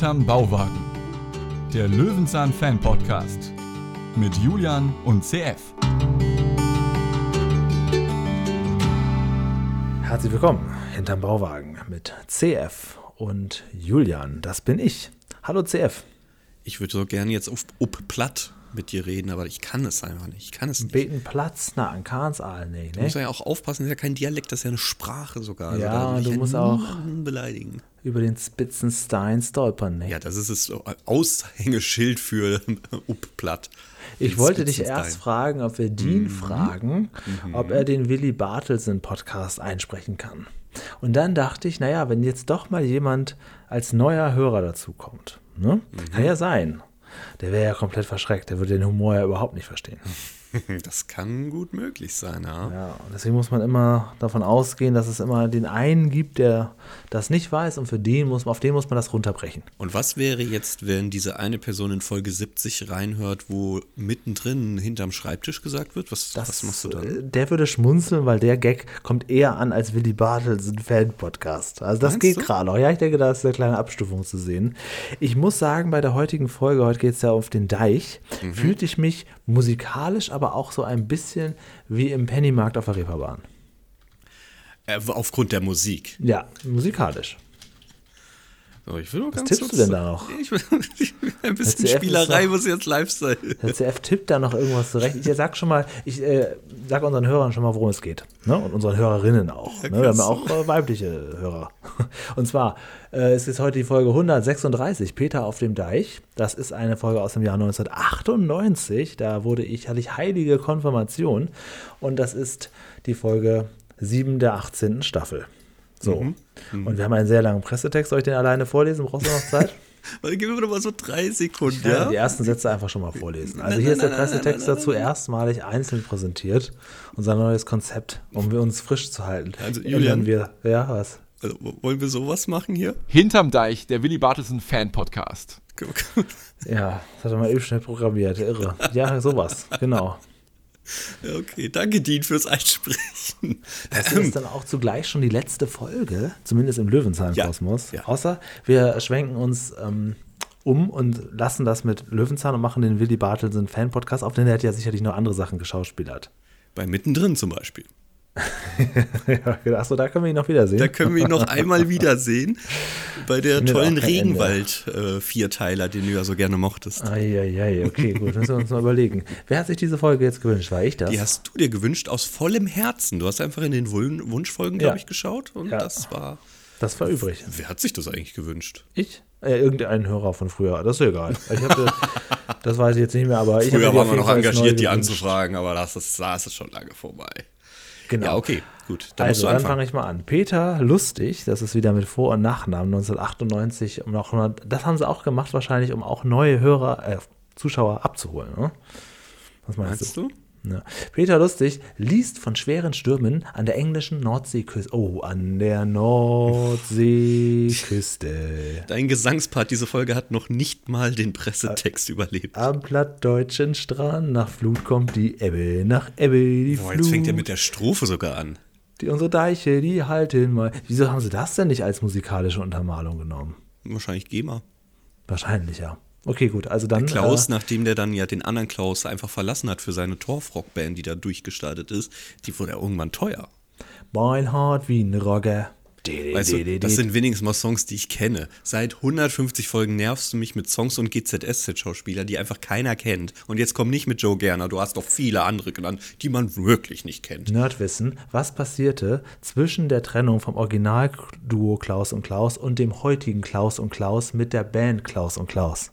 Hinterm Bauwagen. Der Löwenzahn Fan Podcast mit Julian und CF. Herzlich willkommen hinterm Bauwagen mit CF und Julian. Das bin ich. Hallo CF. Ich würde so gerne jetzt auf, auf platt mit dir reden, aber ich kann es einfach nicht. Ich kann es nicht. Beten Platz, na, an Kahnsaal, nee, Du ne? musst ja auch aufpassen, das ist ja kein Dialekt, das ist ja eine Sprache sogar. Also Ja, will ich du musst auch- beleidigen. Über den Spitzenstein stolpern, ne? Ja, das ist das Aushängeschild für Uppplatt. Ich Den wollte dich erst fragen, ob wir Dean fragen, ob er den Willy Bartelsen Podcast einsprechen kann. Und dann dachte ich, naja, wenn jetzt doch mal jemand als neuer Hörer dazukommt, ne? kann ja sein. Der wäre ja komplett verschreckt, der würde den Humor ja überhaupt nicht verstehen. Das kann gut möglich sein, ja. Ja, deswegen muss man immer davon ausgehen, dass es immer den einen gibt, der das nicht weiß und für den muss, auf den muss man das runterbrechen. Und was wäre jetzt, wenn diese eine Person in Folge 70 reinhört, wo mittendrin hinterm Schreibtisch gesagt wird? Was, Das, was machst du dann? Der würde schmunzeln, weil der Gag kommt eher an als Willy Bartels ein Fan-Podcast. Also das Meinst geht gerade noch. Ja, ich denke, da ist eine kleine Abstufung zu sehen. Ich muss sagen, bei der heutigen Folge, heute geht es ja auf den Deich, Mhm. fühlte ich mich musikalisch, aber auch so ein bisschen wie im Pennymarkt auf der Reeperbahn. Äh, aufgrund der Musik. Ja, musikalisch. So, ich will nur ganz tippst du denn da noch? Ich will, ich will ein bisschen ist Spielerei doch- muss jetzt live sein. Der CF tippt da noch irgendwas zurecht. Ich sag schon mal, ich äh, sag unseren Hörern schon mal, worum es geht. Ne? Und unseren Hörerinnen auch. Ne? Wir haben ja auch äh, weibliche Hörer. Und zwar, äh, es ist heute die Folge 136, Peter auf dem Deich. Das ist eine Folge aus dem Jahr 1998. Da wurde ich, hatte ich heilige Konfirmation. Und das ist die Folge 7 der 18. Staffel. So. Und wir haben einen sehr langen Pressetext. Soll ich den alleine vorlesen? Brauchst du noch Zeit? Warte, gib mir doch mal so drei Sekunden, Ja, ja? die ersten Sätze einfach schon mal vorlesen. Also Nein, hier ist der Pressetext nein, nein, dazu erstmalig einzeln präsentiert. Unser neues Konzept, um wir uns frisch zu halten. Also, Julian? wir, ja, was? Also, wollen wir sowas machen hier? Hinterm Deich, der Willy Bartelsen Fan Podcast. Ja, das hat er mal eben schnell programmiert, irre. Ja, sowas, genau. Okay, danke Dean fürs Einsprechen. Das ist dann auch zugleich schon die letzte Folge, zumindest im Löwenzahn-Kosmos. Ja, ja. Außer wir schwenken uns ähm, um und lassen das mit Löwenzahn und machen den Willy Bartelsen Fan-Podcast auf, denn der hat ja sicherlich noch andere Sachen geschauspielert. Bei Mittendrin zum Beispiel. ja, achso, da können wir ihn noch wiedersehen. Da können wir ihn noch einmal wiedersehen. Bei der tollen. Regenwald-Vierteiler, den du ja so gerne mochtest. Eieiei, okay, gut, müssen wir uns mal überlegen. Wer hat sich diese Folge jetzt gewünscht? War ich das? Die hast du dir gewünscht aus vollem Herzen. Du hast einfach in den Wun- Wunschfolgen, glaube Ja. ich, geschaut und Ja. das war. das war übrig. Wer hat sich das eigentlich gewünscht? Ich? Äh, irgendein Hörer von früher, das ist egal. Ich hab, das- weiß ich jetzt nicht mehr, aber ich Früher waren wir noch engagiert, die anzufragen, aber das ist, das ist schon lange vorbei. Genau. Ja, okay, gut. Dann also, dann fange ich mal an. Peter Lustig, das ist wieder mit Vor- und Nachnamen 1998. Um noch, das haben sie auch gemacht, wahrscheinlich, um auch neue Hörer, äh, Zuschauer abzuholen. Ne? Was meinst, Meinst du? du? Ja. Peter Lustig liest von schweren Stürmen an der englischen Nordseeküste. Oh, an der Nordseeküste. Dein Gesangspart diese Folge hat noch nicht mal den Pressetext überlebt. Am plattdeutschen Strand, nach Flut kommt die Ebbe, nach Ebbe die Boah, Flut. jetzt fängt er mit der Strophe sogar an. die, unsere Deiche, die halten mal. Wieso haben sie das denn nicht als musikalische Untermalung genommen? Wahrscheinlich GEMA. Wahrscheinlich, ja. Okay, gut, also dann. Klaus, Äh, nachdem der dann ja den anderen Klaus einfach verlassen hat für seine Torfrock-Band, die da durchgestartet ist, die wurde ja irgendwann teuer. mein Hart wie ein Rogger. Weißt du, das sind wenigstens mal Songs, die ich kenne. Seit 150 Folgen nervst du mich mit Songs und GZSZ-Schauspieler, die einfach keiner kennt. Und jetzt komm nicht mit Joe Gerner, du hast doch viele andere genannt, die man wirklich nicht kennt. Nerdwissen, was passierte zwischen der Trennung vom Originalduo Klaus und Klaus und dem heutigen Klaus und Klaus mit der Band Klaus und Klaus?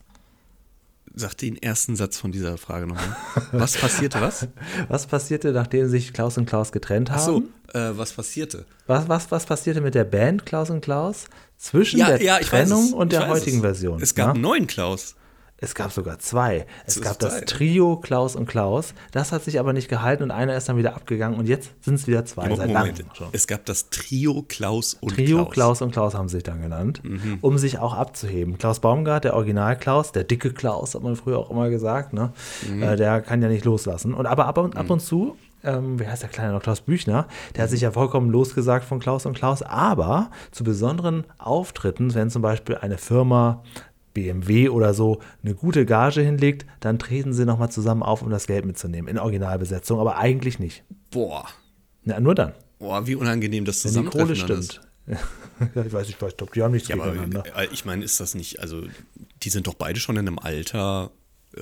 Sag den ersten Satz von dieser Frage nochmal. Was passierte was? Was passierte, nachdem sich Klaus und Klaus getrennt haben? Ach so, äh, was passierte? Was, was, was passierte mit der Band Klaus und Klaus zwischen Ja, der ja, Trennung und der heutigen es. Version? Es gab ja? einen neuen Klaus. Es gab sogar zwei. Es gab das. Trio Klaus und Klaus. Das hat sich aber nicht gehalten und einer ist dann wieder abgegangen und jetzt sind es wieder zwei. seit Moment, schon. es gab das Trio Klaus und Trio Klaus. Klaus und Klaus haben sie sich dann genannt, Mhm. um sich auch abzuheben. Klaus Baumgart, der Original Klaus, der dicke Klaus, hat man früher auch immer gesagt, ne? Mhm. Äh, der kann ja nicht loslassen. Und aber ab und, ab und zu ähm, wie heißt der Kleine noch, Klaus Büchner, der hat sich ja vollkommen losgesagt von Klaus und Klaus, aber zu besonderen Auftritten, wenn zum Beispiel eine Firma BMW oder so eine gute Gage hinlegt, dann treten sie nochmal zusammen auf, um das Geld mitzunehmen. In Originalbesetzung, aber eigentlich nicht. Boah. Na, nur dann. Boah, wie unangenehm das Wenn die Kohle Zusammentreffen stimmt. ich weiß nicht, ich glaube, die haben nichts Ja, aber gegeneinander. äh, ich meine, ist das nicht, also die sind doch beide schon in einem Alter, äh,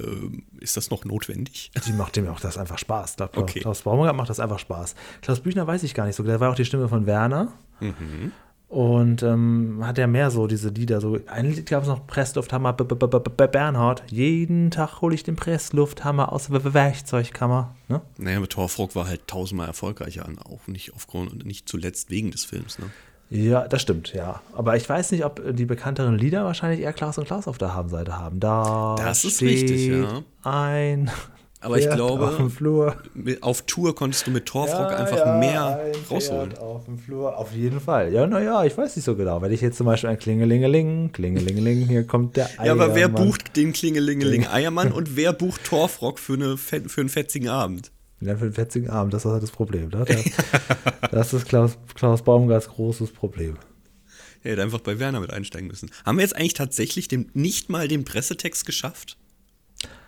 ist das noch notwendig? Die macht dem auch das einfach Spaß. Klaus, Okay. Klaus Baumgart macht das einfach Spaß. Klaus Büchner weiß ich gar nicht so. Der war auch die Stimme von Werner. Mhm. Und ähm, hat ja mehr so diese Lieder. So ein Lied gab es noch, Presslufthammer, B -B -B Bernhard. Jeden Tag hole ich den Presslufthammer aus der Werkzeugkammer. Ne? Naja, mit Torfrock war halt tausendmal erfolgreicher, auch nicht aufgrund, nicht zuletzt wegen des Films, ne? Ja, das stimmt, ja. Aber ich weiß nicht, ob die bekannteren Lieder wahrscheinlich eher Klaus und Klaus auf der Habenseite haben. Da Das ist steht richtig, ja. Ein. Aber ich glaube, Auf Auf Tour konntest du mit Torfrock Ja, einfach ja, mehr ein rausholen. Pferd Auf dem Flur, auf jeden Fall. Ja, naja, ich weiß nicht so genau. Wenn ich jetzt zum Beispiel ein Klingelingeling, Klingelingeling, hier kommt der Ja, aber wer Eiermann. bucht den Klingelingeling Eiermann und wer bucht Torfrock für, eine, für einen fetzigen Abend? Ja, für den fetzigen Abend, das ist halt das Problem. Ne? Das ist Klaus, Klaus Baumgarts großes Problem. Er hätte einfach bei Werner mit einsteigen müssen. Haben wir jetzt eigentlich tatsächlich dem, nicht mal den Pressetext geschafft?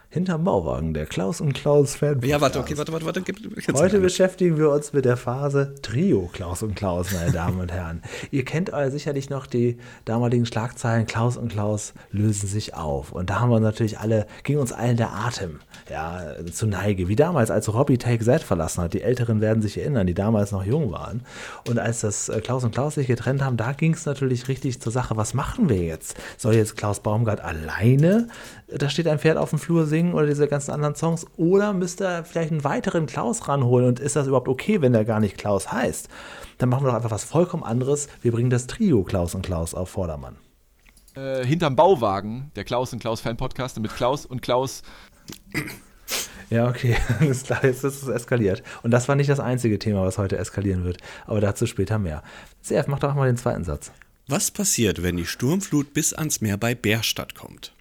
Hinterm Bauwagen, der Klaus und Klaus Fan. Ja, warte, okay, warte, warte, warte. Heute beschäftigen wir uns mit der Phase Trio Klaus und Klaus, meine Damen und Herren. Ihr kennt sicherlich noch die damaligen Schlagzeilen Klaus und Klaus lösen sich auf. Und da haben wir natürlich alle, ging uns allen der Atem ja, zu Neige. Wie damals, als Robbie Take Z verlassen hat. Die Älteren werden sich erinnern, die damals noch jung waren. Und als das äh, Klaus und Klaus sich getrennt haben, da ging es natürlich richtig zur Sache. Was machen wir jetzt? Soll jetzt Klaus Baumgart alleine da steht ein Pferd auf dem Flur singen oder diese ganzen anderen Songs? Oder müsste er vielleicht einen weiteren Klaus ranholen? Und ist das überhaupt okay, wenn der gar nicht Klaus heißt? Dann machen wir doch einfach was vollkommen anderes. Wir bringen das Trio Klaus und Klaus auf Vordermann. Äh, hinterm Bauwagen, der Klaus und Klaus Fan Podcast mit Klaus und Klaus. Ja, okay. Alles klar, jetzt ist es eskaliert. Und das war nicht das einzige Thema, was heute eskalieren wird. Aber dazu später mehr. CF, mach doch mal den zweiten Satz. Was passiert, wenn die Sturmflut bis ans Meer bei Bärstadt kommt?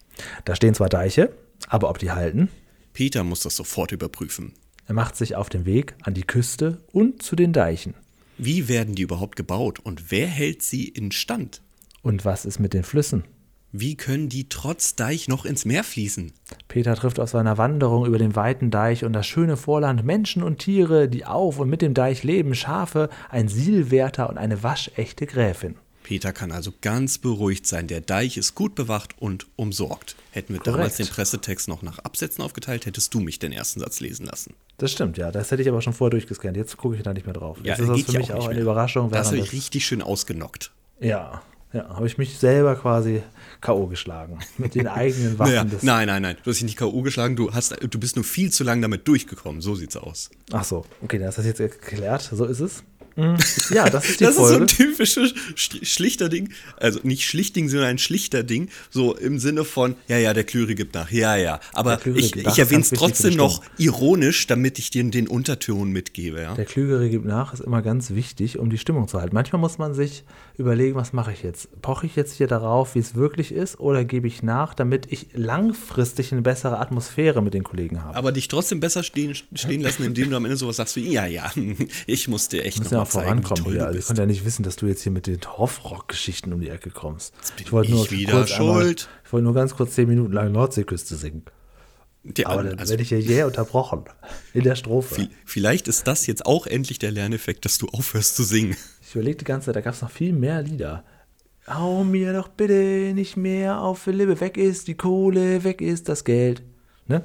Da stehen zwar Deiche, aber ob die halten? Peter muss das sofort überprüfen. Er macht sich auf den Weg an die Küste und zu den Deichen. Wie werden die überhaupt gebaut und wer hält sie in Stand? Und was ist mit den Flüssen? Wie können die trotz Deich noch ins Meer fließen? Peter trifft auf seiner Wanderung über den weiten Deich und das schöne Vorland Menschen und Tiere, die auf und mit dem Deich leben, Schafe, ein Sielwärter und eine waschechte Gräfin. Peter kann also ganz beruhigt sein. Der Deich ist gut bewacht und umsorgt. Hätten wir Korrekt. damals den Pressetext noch nach Absätzen aufgeteilt, hättest du mich den ersten Satz lesen lassen. Das stimmt, ja. Das hätte ich aber schon vorher durchgescannt. Jetzt gucke ich da nicht mehr drauf. Jetzt ist das für mich auch, eine. Überraschung. Das habe ich richtig schön ausgenockt. Ja, ja, habe ich mich selber quasi K.O. geschlagen. Mit den eigenen Waffen Naja, des. nein, nein, nein. Du hast dich nicht K.O. geschlagen, du, hast, du bist nur viel zu lang damit durchgekommen. So sieht's aus. Ach so, okay, dann ist das jetzt erklärt. So ist es. Mhm. Ja, das ist die das ist so Folge. ein typisches Sch- schlichter Ding. Also nicht schlichting, sondern ein schlichter Ding. So im Sinne von, ja, ja, der Klüre gibt nach. Ja, ja. Aber ich, ich erwähne es trotzdem noch ironisch, damit ich dir den Unterton mitgebe. Ja? Der Klügere gibt nach, ist immer ganz wichtig, um die Stimmung zu halten. Manchmal muss man sich überlegen, was mache ich jetzt? Poche ich jetzt hier darauf, wie es wirklich ist, oder gebe ich nach, damit ich langfristig eine bessere Atmosphäre mit den Kollegen habe? Aber dich trotzdem besser stehen, stehen lassen, indem du am Ende sowas sagst wie, ja, ja, ich muss dir echt noch ja mal auch zeigen, wie vorankommen toll hier. Also ich konnte ja nicht wissen, dass du jetzt hier mit den Torfrock-Geschichten um die Ecke kommst. ich wollte nur wieder kurz einmal- schuld. ich wollte nur ganz kurz zehn Minuten lang Nordseeküste singen. Ja, Aber dann also, werde ich ja jäh unterbrochen. In der Strophe. vi- vielleicht ist das jetzt auch endlich der Lerneffekt, dass du aufhörst zu singen. Ich überlegte die ganze Zeit, da gab es noch viel mehr Lieder. Hau mir doch bitte nicht mehr auf die Lippe. Weg ist die Kohle, weg ist das Geld. Ne?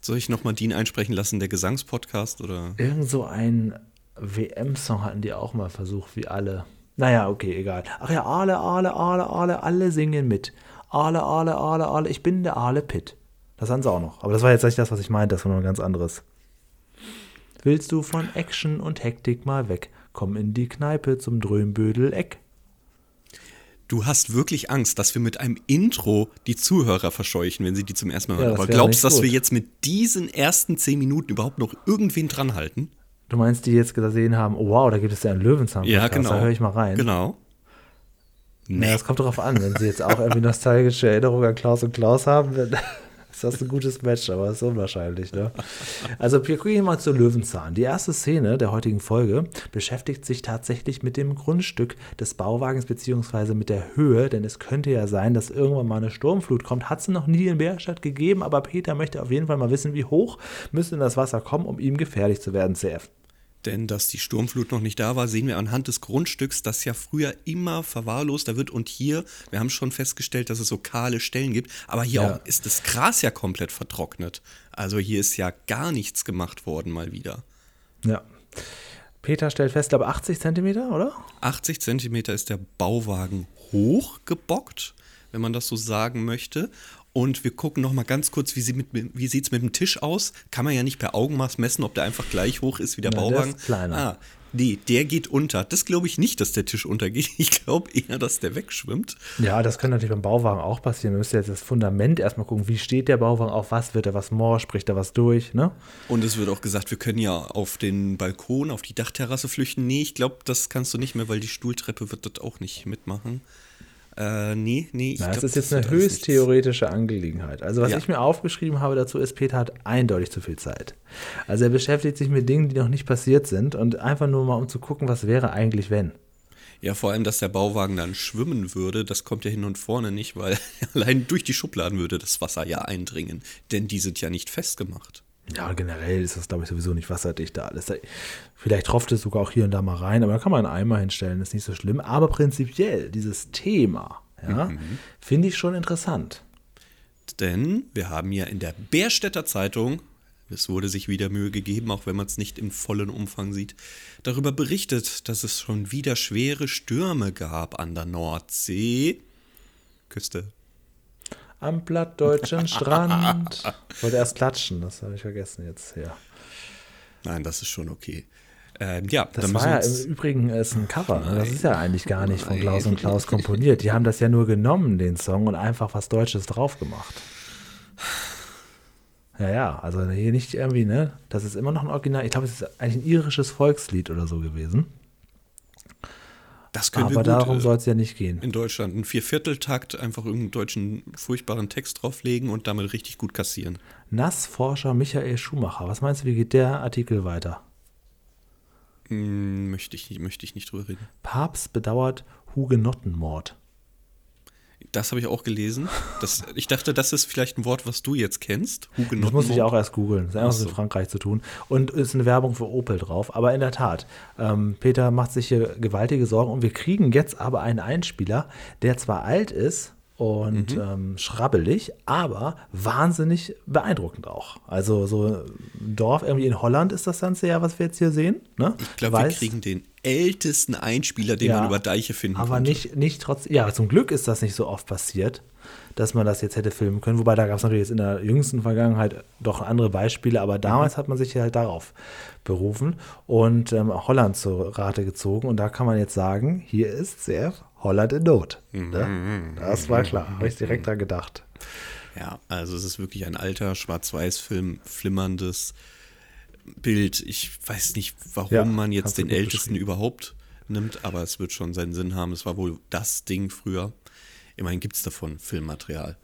Soll ich nochmal Dean einsprechen lassen, der Gesangspodcast? Oder? Irgend so ein WM-Song hatten die auch mal versucht, wie alle. Naja, okay, egal. Ach ja, alle, alle, alle, alle, alle singen mit. Alle, alle, alle, alle, ich bin der Ale Pitt. Das hatten sie auch noch. Aber das war jetzt nicht das, was ich meinte, das war noch ein ganz anderes. Willst du von Action und Hektik mal weg? Komm in die Kneipe zum Drömbödel-Eck. Du hast wirklich Angst, dass wir mit einem Intro die Zuhörer verscheuchen, wenn sie die zum ersten Mal Ja, hören. das Aber glaubst du, dass gut. wir jetzt mit diesen ersten zehn Minuten überhaupt noch irgendwen dranhalten? Du meinst, die jetzt gesehen haben, oh wow, da gibt es ja einen löwenzahn Ja, genau. Da höre ich mal rein. Genau. Ja, das kommt darauf an, wenn sie jetzt auch irgendwie nostalgische Erinnerungen an Klaus und Klaus haben. Dann Das ist ein gutes Match, aber ist unwahrscheinlich. Ne? Also wir gucken mal zu Löwenzahn. Die erste Szene der heutigen Folge beschäftigt sich tatsächlich mit dem Grundstück des Bauwagens beziehungsweise mit der Höhe, denn es könnte ja sein, dass irgendwann mal eine Sturmflut kommt. Hat es noch nie in Bärstadt gegeben, aber Peter möchte auf jeden Fall mal wissen, wie hoch müsste das Wasser kommen, um ihm gefährlich zu werden, CF. Denn dass die Sturmflut noch nicht da war, sehen wir anhand des Grundstücks, das ja früher immer verwahrloster wird. Und hier, wir haben schon festgestellt, dass es so kahle Stellen gibt, aber hier Ja. auch ist das Gras ja komplett vertrocknet. Also hier ist ja gar nichts gemacht worden mal wieder. Ja. Peter stellt fest, glaube 80 Zentimeter, oder? 80 Zentimeter ist der Bauwagen hochgebockt, wenn man das so sagen möchte. Und wir gucken noch mal ganz kurz, wie, sie mit, wie sieht es mit dem Tisch aus? Kann man ja nicht per Augenmaß messen, ob der einfach gleich hoch ist wie der Na, der Bauwagen. ist kleiner. Ah, nee, der geht unter. Das glaube ich nicht, dass der Tisch untergeht. Ich glaube eher, dass der wegschwimmt. Ja, das könnte natürlich beim Bauwagen auch passieren. Wir müssen jetzt das Fundament erstmal gucken, wie steht der Bauwagen, auf was wird er was morsch, spricht er was durch, ne? Und es wird auch gesagt, wir können ja auf den Balkon, auf die Dachterrasse flüchten. Nee, ich glaube, das kannst du nicht mehr, weil die Stuhltreppe wird das auch nicht mitmachen. Äh, nee, nee. Ich Na, glaub, das ist jetzt wird eine höchst theoretische Angelegenheit. Also was Ja. ich mir aufgeschrieben habe dazu ist, Peter hat eindeutig zu viel Zeit. Also er beschäftigt sich mit Dingen, die noch nicht passiert sind und einfach nur mal um zu gucken, was wäre eigentlich, wenn. Ja, vor allem, dass der Bauwagen dann schwimmen würde, das kommt ja hin und vorne nicht, weil allein durch die Schubladen würde das Wasser ja eindringen. Denn die sind ja nicht festgemacht. Ja, generell ist das, glaube ich, sowieso nicht wasserdicht da alles. Vielleicht tropft es sogar auch hier und da mal rein, aber da kann man einen Eimer hinstellen, ist nicht so schlimm. Aber prinzipiell, dieses Thema, ja, finde ich schon interessant. Denn wir haben ja in der Bärstädter Zeitung, es wurde sich wieder Mühe gegeben, auch wenn man es nicht im vollen Umfang sieht, darüber berichtet, dass es schon wieder schwere Stürme gab an der Nordsee. Küste. Am plattdeutschen Strand. Ich wollte erst klatschen, das habe ich vergessen jetzt. Ja. Nein, das ist schon okay. Ähm, ja, Das dann war ja im Übrigen ist ein Cover. Ne? Das ist ja eigentlich gar nicht von Klaus und Klaus komponiert. Die haben das ja nur genommen, den Song, und einfach was Deutsches drauf gemacht. Ja, ja, also hier nicht irgendwie, ne? Das ist immer noch ein Original. Ich glaube, es ist eigentlich ein irisches Volkslied oder so gewesen. Das können Aber wir gut, darum äh, soll es ja nicht gehen. in Deutschland einen Viervierteltakt einfach irgendeinen deutschen furchtbaren Text drauflegen und damit richtig gut kassieren. Nassforscher Michael Schumacher. Was meinst du, wie geht der Artikel weiter? Hm, möchte, ich, nicht- möchte ich nicht drüber reden. Papst bedauert Hugenottenmord. Das habe ich auch gelesen. Das, ich dachte, das ist vielleicht ein Wort, was du jetzt kennst. Das muss ich auch erst googeln. Das hat irgendwas Ach so. mit Frankreich zu tun. Und ist eine Werbung für Opel drauf. Aber in der Tat, ähm, Peter macht sich hier gewaltige Sorgen. Und wir kriegen jetzt aber einen Einspieler, der zwar alt ist und ähm, schrabbelig, aber wahnsinnig beeindruckend auch. Also so ein Dorf irgendwie in Holland ist das Ganze ja, was wir jetzt hier sehen. Ne? Ich glaube, wir kriegen den ältesten Einspieler, den Ja, man über Deiche finden aber konnte. nicht, nicht trotz. Ja, zum Glück ist das nicht so oft passiert, dass man das jetzt hätte filmen können. Wobei da gab es natürlich jetzt in der jüngsten Vergangenheit doch andere Beispiele, aber damals hat man sich halt darauf berufen und ähm, Holland zur Rate gezogen. Und da kann man jetzt sagen, hier ist sehr Holland in Not. Ne? Das war klar, habe ich direkt dran gedacht. Ja, also es ist wirklich ein alter Schwarz-Weiß-Film, flimmerndes Bild. Ich weiß nicht, warum Ja, man jetzt den ältesten überhaupt nimmt, aber es wird schon seinen Sinn haben. Es war wohl das Ding früher. Immerhin gibt es davon Filmmaterial.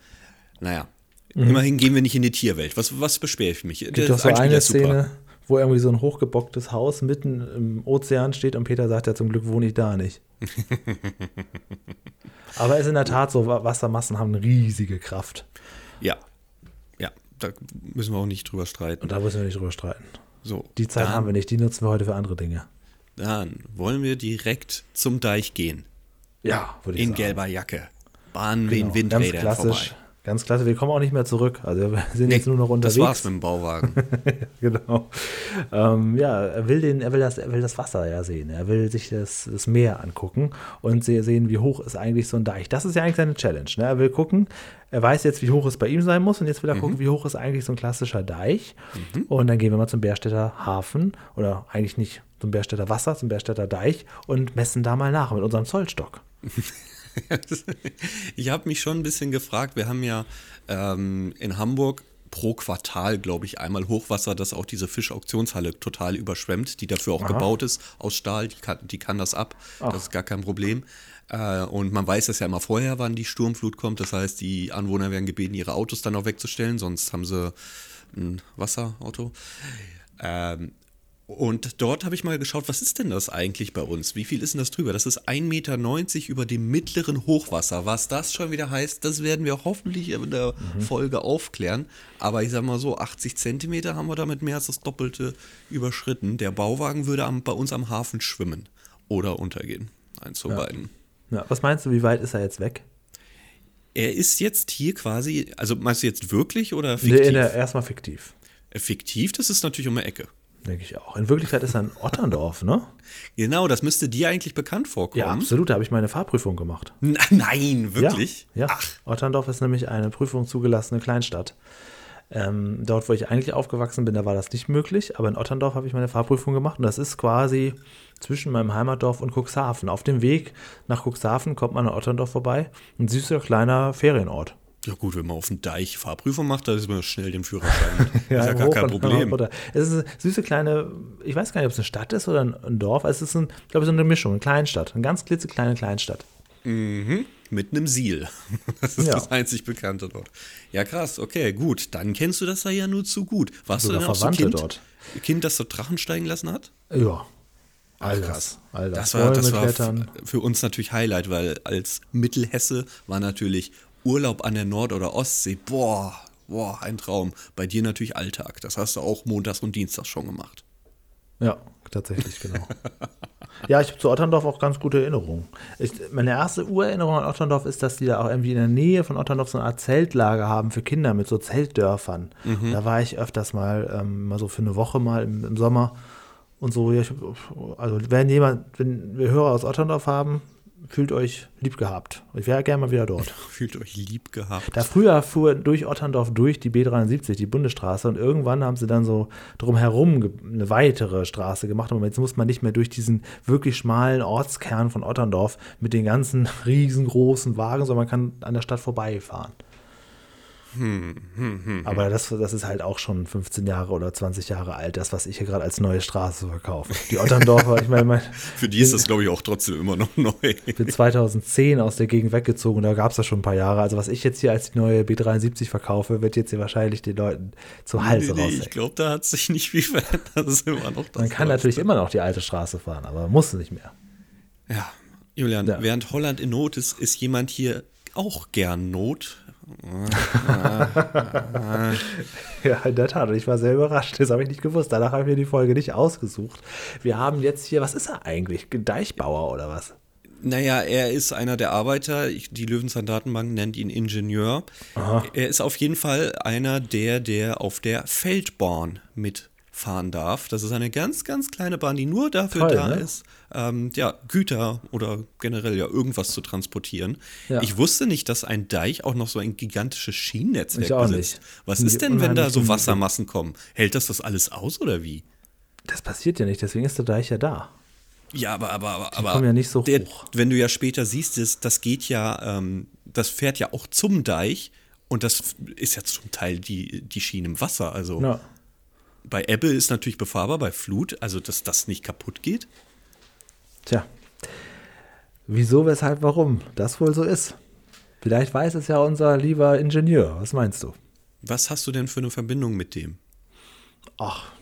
Naja, immerhin gehen wir nicht in die Tierwelt. Was, was beschwere ich mich? Mhm. Gibt doch so eine Szene, wo irgendwie so ein hochgebocktes Haus mitten im Ozean steht und Peter sagt ja zum Glück wohne ich da nicht. Aber es ist in der Tat so, Wa- Wassermassen haben riesige Kraft. Ja, ja, da müssen wir auch nicht drüber streiten. Und da müssen wir nicht drüber streiten. So, Die Zeit haben wir nicht, die nutzen wir heute für andere Dinge. Dann wollen wir direkt zum Deich gehen. Ja, würde ich In sagen. gelber Jacke. Bahnen Genau, wie ein Windrädern klassisch. vorbei. Ganz klasse, wir kommen auch nicht mehr zurück. Also wir sind jetzt nur noch unterwegs. Das war's mit dem Bauwagen. genau. Ähm, ja, er will, den, er, will das, er will das Wasser ja sehen. Er will sich das, das Meer angucken und se- sehen, wie hoch ist eigentlich so ein Deich. Das ist ja eigentlich seine Challenge. Ne? Er will gucken, er weiß jetzt, wie hoch es bei ihm sein muss und jetzt will er gucken, wie hoch ist eigentlich so ein klassischer Deich. Und dann gehen wir mal zum Bärstädter Hafen oder eigentlich nicht zum Bärstädter Wasser, zum Bärstädter Deich und messen da mal nach mit unserem Zollstock. ich habe mich schon ein bisschen gefragt, wir haben ja ähm, in Hamburg pro Quartal, glaube ich, einmal Hochwasser, das auch diese Fischauktionshalle total überschwemmt, die dafür auch Aha. gebaut ist aus Stahl, die kann, die kann das ab, Ach. das ist gar kein Problem. Äh, und man weiß es ja immer vorher, wann die Sturmflut kommt, das heißt, die Anwohner werden gebeten, ihre Autos dann auch wegzustellen, sonst haben sie ein Wasserauto. Ähm, und dort habe ich mal geschaut, was ist denn das eigentlich bei uns? Wie viel ist denn das drüber? Das ist 1,90 Meter über dem mittleren Hochwasser. Was das schon wieder heißt, das werden wir hoffentlich in der Folge aufklären. Aber ich sag mal so, 80 Zentimeter haben wir damit mehr als das Doppelte überschritten. Der Bauwagen würde am, bei uns am Hafen schwimmen oder untergehen. Eins von beiden. Ja, was meinst du, wie weit ist er jetzt weg? Er ist jetzt hier quasi, also meinst du jetzt wirklich oder Nee, fiktiv? der, erstmal fiktiv. Fiktiv, das ist natürlich um die Ecke. Denke ich auch. In Wirklichkeit ist er in Otterndorf, ne? Genau, das müsste dir eigentlich bekannt vorkommen. Ja, absolut. Da habe ich meine Fahrprüfung gemacht. N- Nein, wirklich? Ja, ja. Otterndorf ist nämlich eine Prüfung zugelassene Kleinstadt. Ähm, dort, wo ich eigentlich aufgewachsen bin, da war das nicht möglich, aber in Otterndorf habe ich meine Fahrprüfung gemacht und das ist quasi zwischen meinem Heimatdorf und Cuxhaven. Auf dem Weg nach Cuxhaven kommt man an Otterndorf vorbei, ein süßer kleiner Ferienort. Ja gut, wenn man auf dem Deich Fahrprüfung macht, dann ist man schnell den Führerschein. ist ja gar kein Problem. Es ist eine süße kleine, ich weiß gar nicht, ob es eine Stadt ist oder ein, Dorf. Es ist, ein, ich glaube, so eine Mischung, eine Kleinstadt, eine ganz klitzekleine Kleinstadt. Mit einem Siel. Das ist Ja. das einzig Bekannte dort. Ja, krass, okay, gut. Dann kennst du das da ja nur zu gut. Warst Sogar du denn auch so Verwandte kind, dort. Kind, das so Drachen steigen lassen hat? Ja. All das. All das. Das war, das war für uns natürlich Highlight, weil als Mittelhesse war natürlich Urlaub an der Nord- oder Ostsee. Boah, boah, ein Traum. Bei dir natürlich Alltag. Das hast du auch montags und dienstags schon gemacht. Ja, tatsächlich, genau. ja, ich habe zu Otterndorf auch ganz gute Erinnerungen. Ich, meine erste Urerinnerung an Otterndorf ist, dass die da auch irgendwie in der Nähe von Otterndorf so eine Art Zeltlager haben für Kinder mit so Zeltdörfern. Da war ich öfters mal, ähm, mal so für eine Woche mal im, im Sommer und so. Ja, ich, also wenn jemand, wenn wir Hörer aus Otterndorf haben, fühlt euch lieb gehabt. Ich wäre gerne mal wieder dort. Fühlt euch lieb gehabt. Da früher fuhr durch Otterndorf durch die B73, die Bundesstraße, und irgendwann haben sie dann so drumherum eine weitere Straße gemacht. Aber jetzt muss man nicht mehr durch diesen wirklich schmalen Ortskern von Otterndorf mit den ganzen riesengroßen Wagen, sondern man kann an der Stadt vorbeifahren. Aber das, das ist halt auch schon 15 Jahre oder 20 Jahre alt, das, was ich hier gerade als neue Straße verkaufe. Die Otterndorfer, ich meine, mein, Für die ist das, glaube ich, auch trotzdem immer noch neu. ich bin 2010 aus der Gegend weggezogen, da gab es das schon ein paar Jahre. Also was ich jetzt hier als die neue B73 verkaufe, wird jetzt hier wahrscheinlich den Leuten zum Hals Nee, nee, ich raushängen. glaube, da hat sich nicht viel verändert. Das ist immer noch das Man kann natürlich immer noch die alte Straße fahren, aber muss nicht mehr. Ja, Julian, Ja. während Holland in Not ist, ist jemand hier auch gern Not. Ja, in der Tat. Und ich war sehr überrascht. Das habe ich nicht gewusst. Danach habe ich mir die Folge nicht ausgesucht. Wir haben jetzt hier, was ist er eigentlich? Deichbauer oder was? Naja, er ist einer der Arbeiter. Die Löwenzahn Datenbank nennt ihn Ingenieur. Er ist auf jeden Fall einer der, der auf der Feldbahn mitfahren darf. Das ist eine ganz, ganz kleine Bahn, die nur dafür Toll, da ne? ist, ähm, ja, Güter oder generell ja irgendwas zu transportieren. Ja. Ich wusste nicht, dass ein Deich auch noch so ein gigantisches Schienennetzwerk Ich auch besitzt. nicht. Was ist denn, wenn da so Wassermassen kommen? Hält das das alles aus oder wie? Das passiert ja nicht, deswegen ist der Deich ja da. Ja, aber, aber, aber, aber kommen ja nicht so der, hoch. wenn du ja später siehst, das, das geht ja, ähm, das fährt ja auch zum Deich und das ist ja zum Teil die, die Schiene im Wasser. Also Ja. Bei Ebbe ist natürlich befahrbar, bei Flut, also dass das nicht kaputt geht. Tja. Wieso, weshalb, warum? Das wohl so ist. Vielleicht weiß es ja unser lieber Ingenieur. Was meinst du? Was hast du denn für eine Verbindung mit dem? Ach,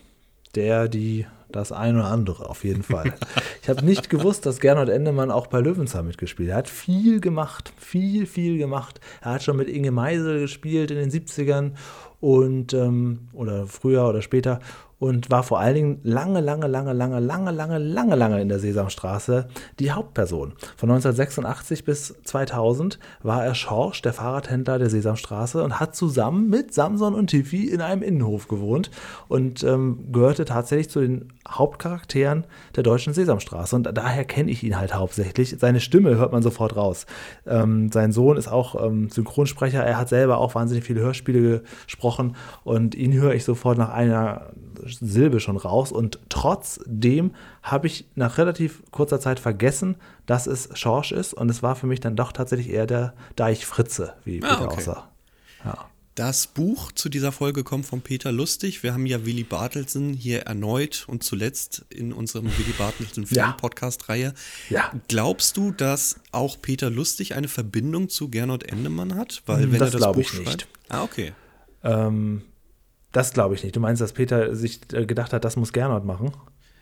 der, die, das eine oder andere, auf jeden Fall. ich habe nicht gewusst, dass Gernot Endemann auch bei Löwenzahn mitgespielt hat. Er hat viel gemacht, viel, viel gemacht. Er hat schon mit Inge Meisel gespielt in den 70ern und, ähm, oder früher oder später und war vor allen Dingen lange, lange, lange, lange, lange, lange, lange, lange in der Sesamstraße die Hauptperson. Von 1986 bis 2000 war er Schorsch, der Fahrradhändler der Sesamstraße und hat zusammen mit Samson und Tiffy in einem Innenhof gewohnt und ähm, gehörte tatsächlich zu den Hauptcharakteren der deutschen Sesamstraße. Und daher kenne ich ihn halt hauptsächlich. Seine Stimme hört man sofort raus. Ähm, sein Sohn ist auch ähm, Synchronsprecher. Er hat selber auch wahnsinnig viele Hörspiele gesprochen und ihn höre ich sofort nach einer Silbe schon raus. Und trotzdem habe ich nach relativ kurzer Zeit vergessen, dass es Schorsch ist. Und es war für mich dann doch tatsächlich eher der Deich Fritze, wie Ah, Peter okay. aussah. Ja. Das Buch zu dieser Folge kommt von Peter Lustig. Wir haben ja Willy Bartelsen hier erneut und zuletzt in unserem Willy Bartelsen Ja. Fan-Podcast-Reihe. Ja. Glaubst du, dass auch Peter Lustig eine Verbindung zu Gernot Endemann hat? Weil wenn Das er das Buch ich nicht. schreibt. Ah, okay. Ähm, das glaube ich nicht. Du meinst, dass Peter sich äh, gedacht hat, das muss Gernot machen?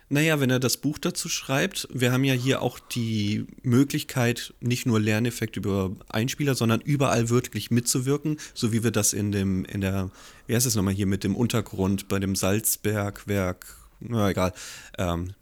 Naja, wenn er das Buch dazu schreibt, wir haben ja hier auch die Möglichkeit, nicht nur Lerneffekt über Einspieler, sondern überall wirklich mitzuwirken, so wie wir das in dem, in der, wie heißt es nochmal hier mit dem Untergrund bei dem Salzbergwerk, na egal, ähm,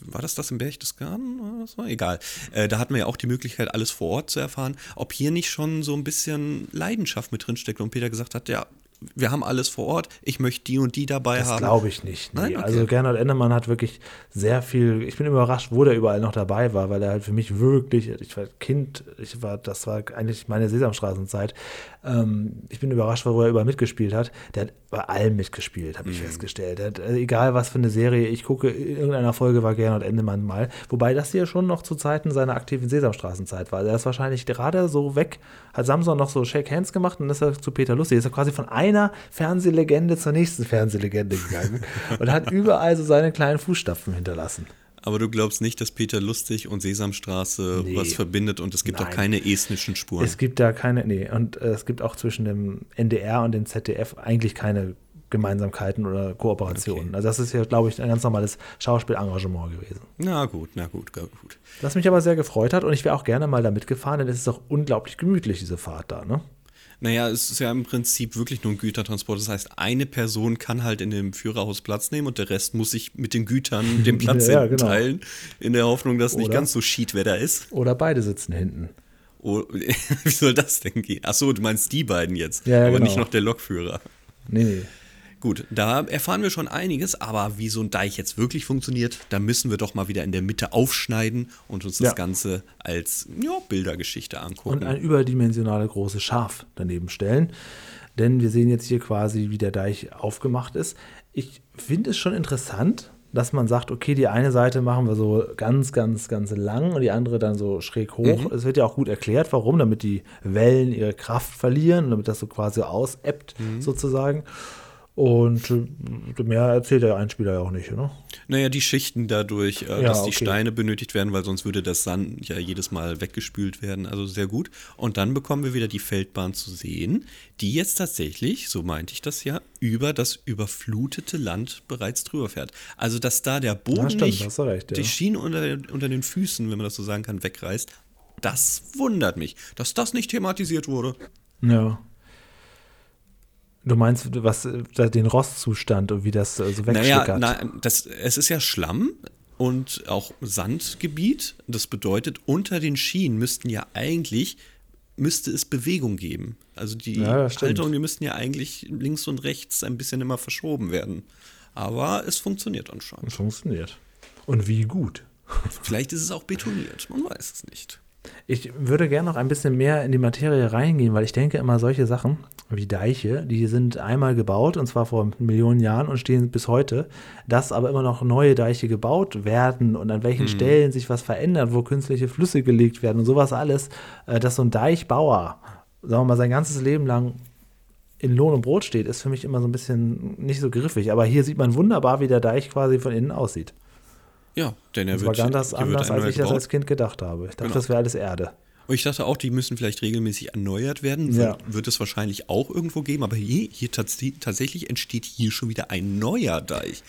war das das im oder was war? Egal. Äh, da hatten wir ja auch die Möglichkeit, alles vor Ort zu erfahren. Ob hier nicht schon so ein bisschen Leidenschaft mit drinsteckt und Peter gesagt hat, ja, wir haben alles vor Ort, ich möchte die und die dabei Das haben. glaube ich nicht. Nee. Nein? Okay. Also Gernot Endermann hat wirklich sehr viel, ich bin überrascht, wo der überall noch dabei war, weil er halt für mich wirklich, ich war Kind, ich war, das war eigentlich meine Sesamstraßenzeit. Ähm, ich bin überrascht, wo er überall mitgespielt hat. Der hat bei allem mitgespielt, habe ich festgestellt. Der hat, äh, egal was für eine Serie ich gucke, in irgendeiner Folge war Gernot Endermann mal. Wobei das hier schon noch zu Zeiten seiner aktiven Sesamstraßenzeit war. Er ist wahrscheinlich gerade so weg, hat Samson noch so Shake Hands gemacht und ist er zu Peter Lustig. Ist er quasi von einer Fernsehlegende zur nächsten Fernsehlegende gegangen und hat überall so seine kleinen Fußstapfen hinterlassen. Aber du glaubst nicht, dass Peter Lustig und Sesamstraße Nee. was verbindet und es gibt auch Nein. keine estnischen Spuren. Es gibt da keine, nee, und äh, es gibt auch zwischen dem NDR und dem ZDF eigentlich keine Gemeinsamkeiten oder Kooperationen. Also das ist ja, glaube ich, ein ganz normales Schauspielengagement gewesen. na gut, na gut, na gut. Was mich aber sehr gefreut hat und ich wäre auch gerne mal da mitgefahren, denn es ist auch unglaublich gemütlich, diese Fahrt da, ne? Naja, es ist ja im Prinzip wirklich nur ein Gütertransport. Das heißt, eine Person kann halt in dem Führerhaus Platz nehmen und der Rest muss sich mit den Gütern den Platz Ja, hinten genau. teilen, in der Hoffnung, dass nicht Oder? ganz so Schiedwetter ist. Oder beide sitzen hinten. Oh, wie soll das denn gehen? Achso, du meinst die beiden jetzt, Ja, ja, aber genau. nicht noch der Lokführer. Nee, nee. Gut, da erfahren wir schon einiges, aber wie so ein Deich jetzt wirklich funktioniert, da müssen wir doch mal wieder in der Mitte aufschneiden und uns das Ja. Ganze als ja, Bildergeschichte angucken. und ein überdimensionale große Schaf daneben stellen. Denn wir sehen jetzt hier quasi, wie der Deich aufgemacht ist. Ich finde es schon interessant, dass man sagt, okay, die eine Seite machen wir so ganz, ganz, ganz lang und die andere dann so schräg hoch. Es wird ja auch gut erklärt, warum, damit die Wellen ihre Kraft verlieren damit das so quasi ausebbt, sozusagen. Und äh, mehr erzählt der Einspieler ja auch nicht, ne? Naja, die Schichten dadurch, äh, Ja, dass die okay. Steine benötigt werden, weil sonst würde das Sand ja jedes Mal weggespült werden. Also sehr gut. Und dann bekommen wir wieder die Feldbahn zu sehen, die jetzt tatsächlich, so meinte ich das ja, über das überflutete Land bereits drüber fährt. Also, dass da der Boden stimmt, nicht recht, ja. die Schienen unter, unter den Füßen, wenn man das so sagen kann, wegreißt, das wundert mich, dass das nicht thematisiert wurde. Ja. Du meinst, was äh, den Rostzustand und wie das äh, so Naja, wegschlickert? na, das, es ist ja Schlamm und auch Sandgebiet. Das bedeutet, unter den Schienen müssten ja eigentlich, müsste es Bewegung geben. Also die Ja. Halterungen, die müssten ja eigentlich links und rechts ein bisschen immer verschoben werden. Aber es funktioniert anscheinend. Funktioniert. Und wie gut. Vielleicht ist es auch betoniert, man weiß es nicht. Ich würde gerne noch ein bisschen mehr in die Materie reingehen, weil ich denke immer, solche Sachen wie Deiche, die sind einmal gebaut und zwar vor Millionen Jahren und stehen bis heute, dass aber immer noch neue Deiche gebaut werden und an welchen Stellen sich was verändert, wo künstliche Flüsse gelegt werden und sowas alles, äh, dass so ein Deichbauer, sagen wir mal, sein ganzes Leben lang in Lohn und Brot steht, ist für mich immer so ein bisschen nicht so griffig. Aber hier sieht man wunderbar, wie der Deich quasi von innen aussieht. Ja, denn er Das wird, war ganz anders, als ich das gebaut. als Kind gedacht habe. Ich dachte, Genau. das wäre alles Erde. Und ich dachte auch, die müssen vielleicht regelmäßig erneuert werden. Ja. Wird, es wahrscheinlich auch irgendwo geben, aber hier, hier tats tatsächlich entsteht hier schon wieder ein neuer Deich.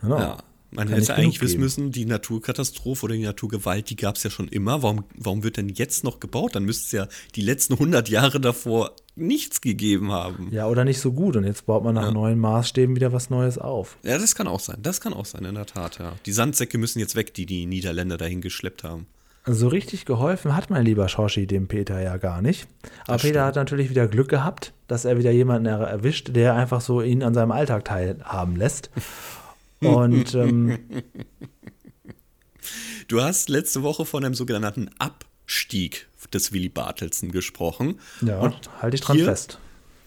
Genau. Ja. Man Kann hätte eigentlich wissen geben. müssen, die Naturkatastrophe oder die Naturgewalt, die gab es ja schon immer. Warum, warum wird denn jetzt noch gebaut? Dann müsste es ja die letzten 100 Jahre davor nichts gegeben haben. Ja, oder nicht so gut. Und jetzt baut man nach Ja. neuen Maßstäben wieder was Neues auf. Ja, das kann auch sein. Das kann auch sein, in der Tat, ja. Die Sandsäcke müssen jetzt weg, die die Niederländer dahin geschleppt haben. So richtig geholfen hat mein lieber Schorschi dem Peter ja gar nicht. Aber Peter hat natürlich wieder Glück gehabt, dass er wieder jemanden er erwischt, der einfach so ihn an seinem Alltag teilhaben lässt. Und ähm, Du hast letzte Woche von einem sogenannten Abstieg des Willy Bartelsen gesprochen. ja, Und halte ich dran fest.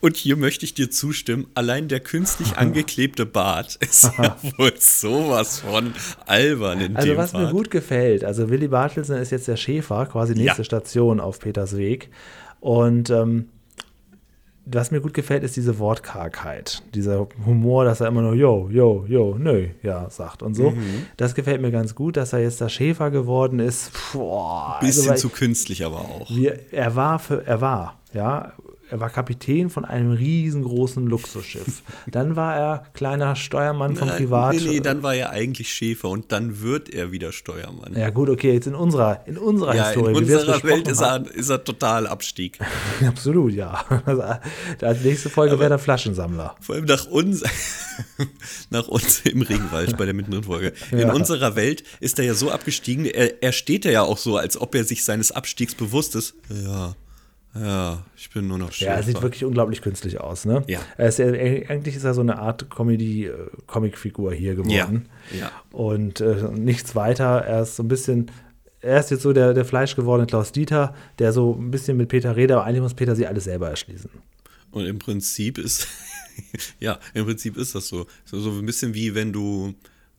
Und hier möchte ich dir zustimmen, allein der künstlich angeklebte Bart ist ja wohl sowas von albern in Also was Fall. mir gut gefällt, also Willy Bartelsen ist jetzt der Schäfer, quasi nächste Ja. Station auf Peters Weg. Und ähm, was mir gut gefällt, ist diese Wortkargheit. Dieser Humor, dass er immer nur yo, yo, yo, nö, ja, sagt und so. Mhm. Das gefällt mir ganz gut, dass er jetzt der Schäfer geworden ist. Boah, Bisschen weil- zu künstlich aber auch. wir, er war für, er war, ja, er war Kapitän von einem riesengroßen Luxusschiff. Dann war er kleiner Steuermann vom Privat. Nee, nee, dann war er eigentlich Schäfer und dann wird er wieder Steuermann. ja gut, okay, jetzt in unserer, in unserer Ja, Historie. in unserer Welt ist er, ist er total Abstieg. Absolut, ja. Also, als nächste Folge wäre der Flaschensammler. Vor allem nach uns, nach uns im Regenwald bei der mittendrin Folge. In Ja. unserer Welt ist er ja so abgestiegen, er, er steht ja auch so, als ob er sich seines Abstiegs bewusst ist. Ja, ja, ich bin nur noch Schäfer. Ja, er sieht wirklich unglaublich künstlich aus, ne? Ja. Ist ja, eigentlich ist er so eine Art Comedy, äh, Comicfigur hier geworden. Ja, ja. Und äh, nichts weiter. Er ist so ein bisschen, er ist jetzt so der, der fleischgewordene Klaus Dieter, der so ein bisschen mit Peter redet, aber eigentlich muss Peter sie alles selber erschließen. Und im Prinzip ist, ja, im Prinzip ist das so. so. So ein bisschen wie wenn du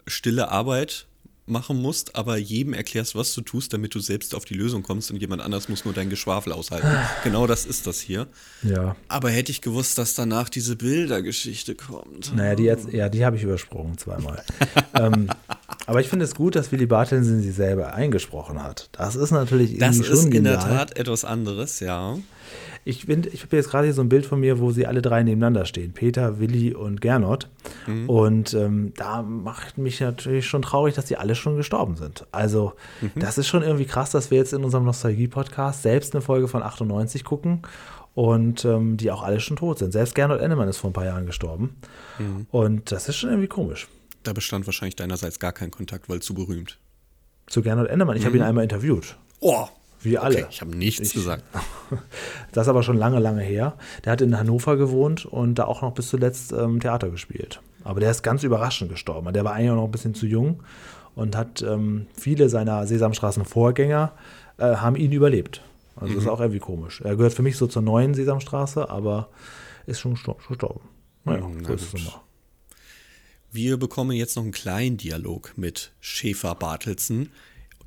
stille Arbeit machen musst, aber jedem erklärst, was du tust, damit du selbst auf die Lösung kommst und jemand anders muss nur dein Geschwafel aushalten. genau das ist das hier. Ja. Aber hätte ich gewusst, dass danach diese Bildergeschichte kommt. Naja, die jetzt, ja, die habe ich übersprungen zweimal. ähm, aber ich finde es gut, dass Willy Bartelsen sie selber eingesprochen hat. Das ist natürlich Das ist schon in der genial. Tat etwas anderes, ja. Ich, ich habe jetzt gerade hier so ein Bild von mir, wo sie alle drei nebeneinander stehen. Peter, Willi und Gernot. Mhm. Und ähm, da macht mich natürlich schon traurig, dass die alle schon gestorben sind. Also Mhm. das ist schon irgendwie krass, dass wir jetzt in unserem Nostalgie-Podcast selbst eine Folge von 98 gucken und ähm, die auch alle schon tot sind. Selbst Gernot Ennemann ist vor ein paar Jahren gestorben. Mhm. Und das ist schon irgendwie komisch. Da bestand wahrscheinlich deinerseits gar kein Kontakt, weil zu berühmt. Zu Gernot Ennemann. Ich habe ihn einmal interviewt. Oh, Wie alle. okay, ich habe nichts gesagt. Das ist aber schon lange, lange her. Der hat in Hannover gewohnt und da auch noch bis zuletzt ähm, Theater gespielt. Aber der ist ganz überraschend gestorben. Der war eigentlich auch noch ein bisschen zu jung und hat ähm, viele seiner Sesamstraßen-Vorgänger äh, haben ihn überlebt. Also das ist auch irgendwie komisch. Er gehört für mich so zur neuen Sesamstraße, aber ist schon gestor- gestorben. Naja, Hm, na so ist es gut. immer. Wir bekommen jetzt noch einen kleinen Dialog mit Schäfer Bartelsen.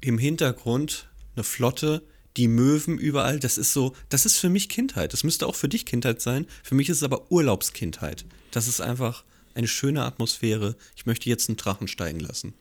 Im Hintergrund eine Flotte, die Möwen überall. Das ist so, das ist für mich Kindheit. Das müsste auch für dich Kindheit sein. Für mich ist es aber Urlaubskindheit. Das ist einfach eine schöne Atmosphäre. Ich möchte jetzt einen Drachen steigen lassen.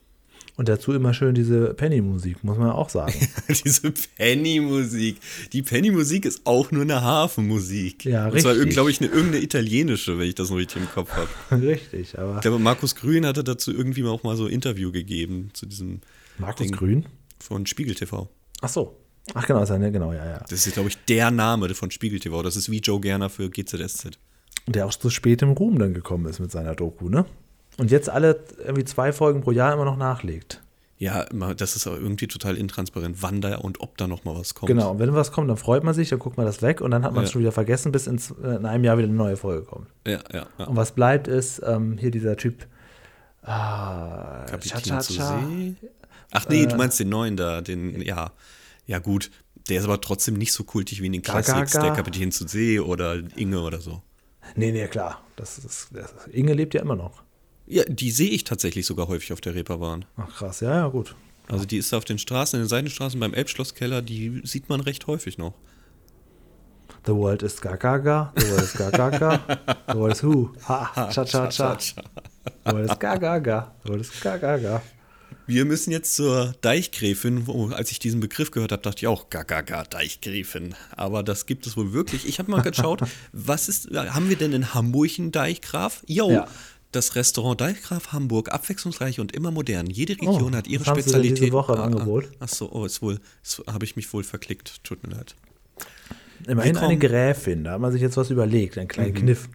Und dazu immer schön diese Penny-Musik, muss man auch sagen. Diese Penny-Musik. Die Penny-Musik ist auch nur eine Hafenmusik. Ja, Und zwar, richtig. glaube ich, eine, irgendeine italienische, wenn ich das noch richtig im Kopf habe. Richtig, aber Ich glaube, Markus Grün hatte dazu irgendwie auch mal so ein Interview gegeben zu diesem Markus Ding Grün? von Spiegel TV. Ach so. Ach genau, ist er, ne? genau, ja, ja. Das ist, glaube ich, der Name von Spiegel TV. Das ist wie Joe Gerner für GZSZ. Und der auch zu spät im Ruhm dann gekommen ist mit seiner Doku, ne? Und jetzt alle irgendwie zwei Folgen pro Jahr immer noch nachlegt. Ja, das ist auch irgendwie total intransparent, wann da und ob da noch mal was kommt. Genau, und wenn was kommt, dann freut man sich, dann guckt man das weg und dann hat man es Ja. schon wieder vergessen, bis ins, äh, in einem Jahr wieder eine neue Folge kommt. Ja, ja, ja. Und was bleibt ist ähm, hier dieser Typ. Ah, Kapitän Cha-Cha-Cha. zu See. Ach nee, Äh. du meinst den neuen da, den, ja. Ja, gut. Der ist aber trotzdem nicht so kultig wie in den Classics, der Kapitän zu See oder Inge oder so. Nee, nee, klar. Das ist, das ist, Inge lebt ja immer noch. Ja, die sehe ich tatsächlich sogar häufig auf der Reeperbahn. Ach krass, ja, ja, gut. Also die ist auf den Straßen, in den Seitenstraßen beim Elbschlosskeller, die sieht man recht häufig noch. The world is Gagaga, the world is Gagaga, the world is who? Ha, cha, cha, cha. The world is Gagaga, the world is Gagaga. Wir müssen jetzt zur Deichgräfin. Wo, als ich diesen Begriff gehört habe, dachte ich auch, gaga, Deichgräfin. Aber das gibt es wohl wirklich. Ich habe mal geschaut, was ist, haben wir denn in Hamburg einen Deichgraf? Jo, Ja. das Restaurant Deichgraf Hamburg, abwechslungsreich und immer modern. Jede Region Oh, hat ihre was haben Sie denn Spezialität. diese Woche im Ah, Angebot? Ah, ach so, oh, ist wohl, habe ich mich wohl verklickt. Tut mir leid. Immerhin eine Gräfin, da hat man sich jetzt was überlegt, einen kleinen Kniff.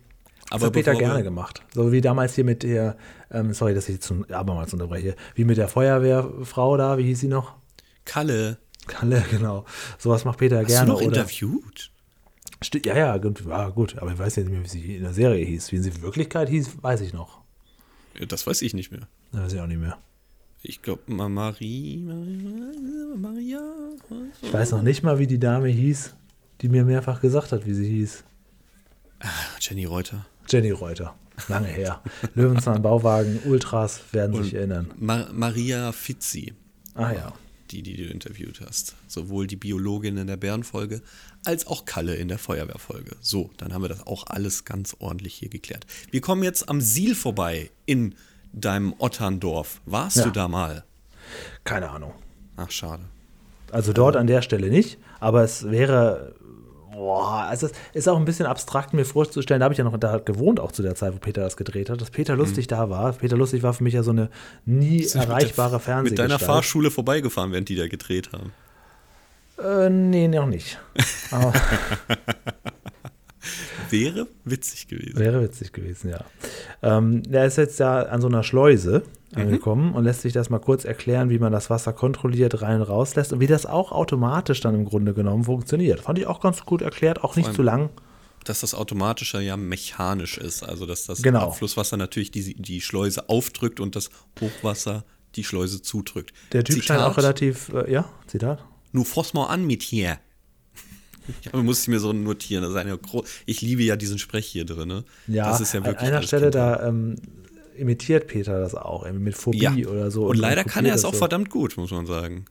Das Aber hat Peter gerne gemacht. So wie damals hier mit der, ähm, sorry, dass ich jetzt zum, abermals unterbreche, wie mit der Feuerwehrfrau da, wie hieß sie noch? Kalle, Kalle, genau. Sowas macht Peter hast gerne. du noch oder? interviewt? Sti- Ja, ja, gut, ja, gut, aber ich weiß jetzt nicht mehr, wie sie in der Serie hieß. Wie sie in Wirklichkeit hieß, weiß ich noch. Ja, Das weiß ich nicht mehr. Das weiß ich auch nicht mehr. Ich glaube, Marie, Maria, Maria. Ich weiß noch nicht mal, wie die Dame hieß, die mir mehrfach gesagt hat, wie sie hieß. Jenny Reuter. Jenny Reuter. Lange her. Löwenzahn, Bauwagen, Ultras werden sich erinnern. Ma Maria Fizzi. Ah ja. die, die du interviewt hast. Sowohl die Biologin in der Bärenfolge als auch Kalle in der Feuerwehrfolge. So, dann haben wir das auch alles ganz ordentlich hier geklärt. Wir kommen jetzt am Siel vorbei in deinem Otterndorf. Warst Ja. du da mal? Keine Ahnung. Ach, schade. Also dort an der Stelle nicht, aber es wäre, boah, also es ist auch ein bisschen abstrakt mir vorzustellen, da habe ich ja noch da gewohnt, auch zu der Zeit, wo Peter das gedreht hat, dass Peter Lustig da war. Peter Lustig war für mich ja so eine nie erreichbare Mit Fernsehgestalt. deiner Fahrschule vorbeigefahren, während die da gedreht haben. Äh, nee, noch nicht. Aber Wäre witzig gewesen. wäre witzig gewesen, ja. Ähm, er ist jetzt ja an so einer Schleuse Mhm. angekommen und lässt sich das mal kurz erklären, wie man das Wasser kontrolliert rein und rauslässt und wie das auch automatisch dann im Grunde genommen funktioniert. Fand ich auch ganz gut erklärt, auch nicht zu lang. Dass das automatischer ja mechanisch ist. Also, dass das Genau. Abflusswasser natürlich die, die Schleuse aufdrückt und das Hochwasser die Schleuse zudrückt. Der Typ scheint auch relativ, äh, ja, Zitat. Fass mal an mit hier. Ja, muss ich mir so notieren. Das ist eine gro ich liebe ja diesen Sprech hier drin. Ne? Ja, das ist ja an wirklich einer alles Stelle da ähm, imitiert Peter das auch, mit Phobie ja. oder so. Und leider kopiert kann er es auch so. verdammt gut, muss man sagen.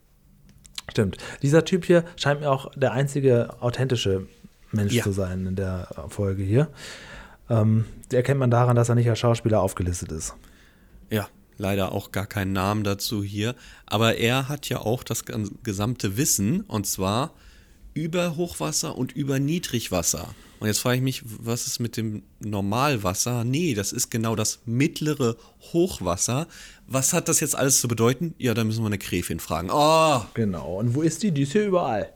Stimmt. Dieser Typ hier scheint mir auch der einzige authentische Mensch Ja. zu sein in der Folge hier. Ähm, erkennt man daran, dass er nicht als Schauspieler aufgelistet ist. Ja, leider auch gar keinen Namen dazu hier. Aber er hat ja auch das gesamte Wissen und zwar über Hochwasser und über Niedrigwasser. Und jetzt frage ich mich, was ist mit dem Normalwasser? Nee, das ist genau das mittlere Hochwasser. Was hat das jetzt alles zu bedeuten? Ja, da müssen wir eine Gräfin fragen. Oh, Genau. Und wo ist die? Die ist hier überall.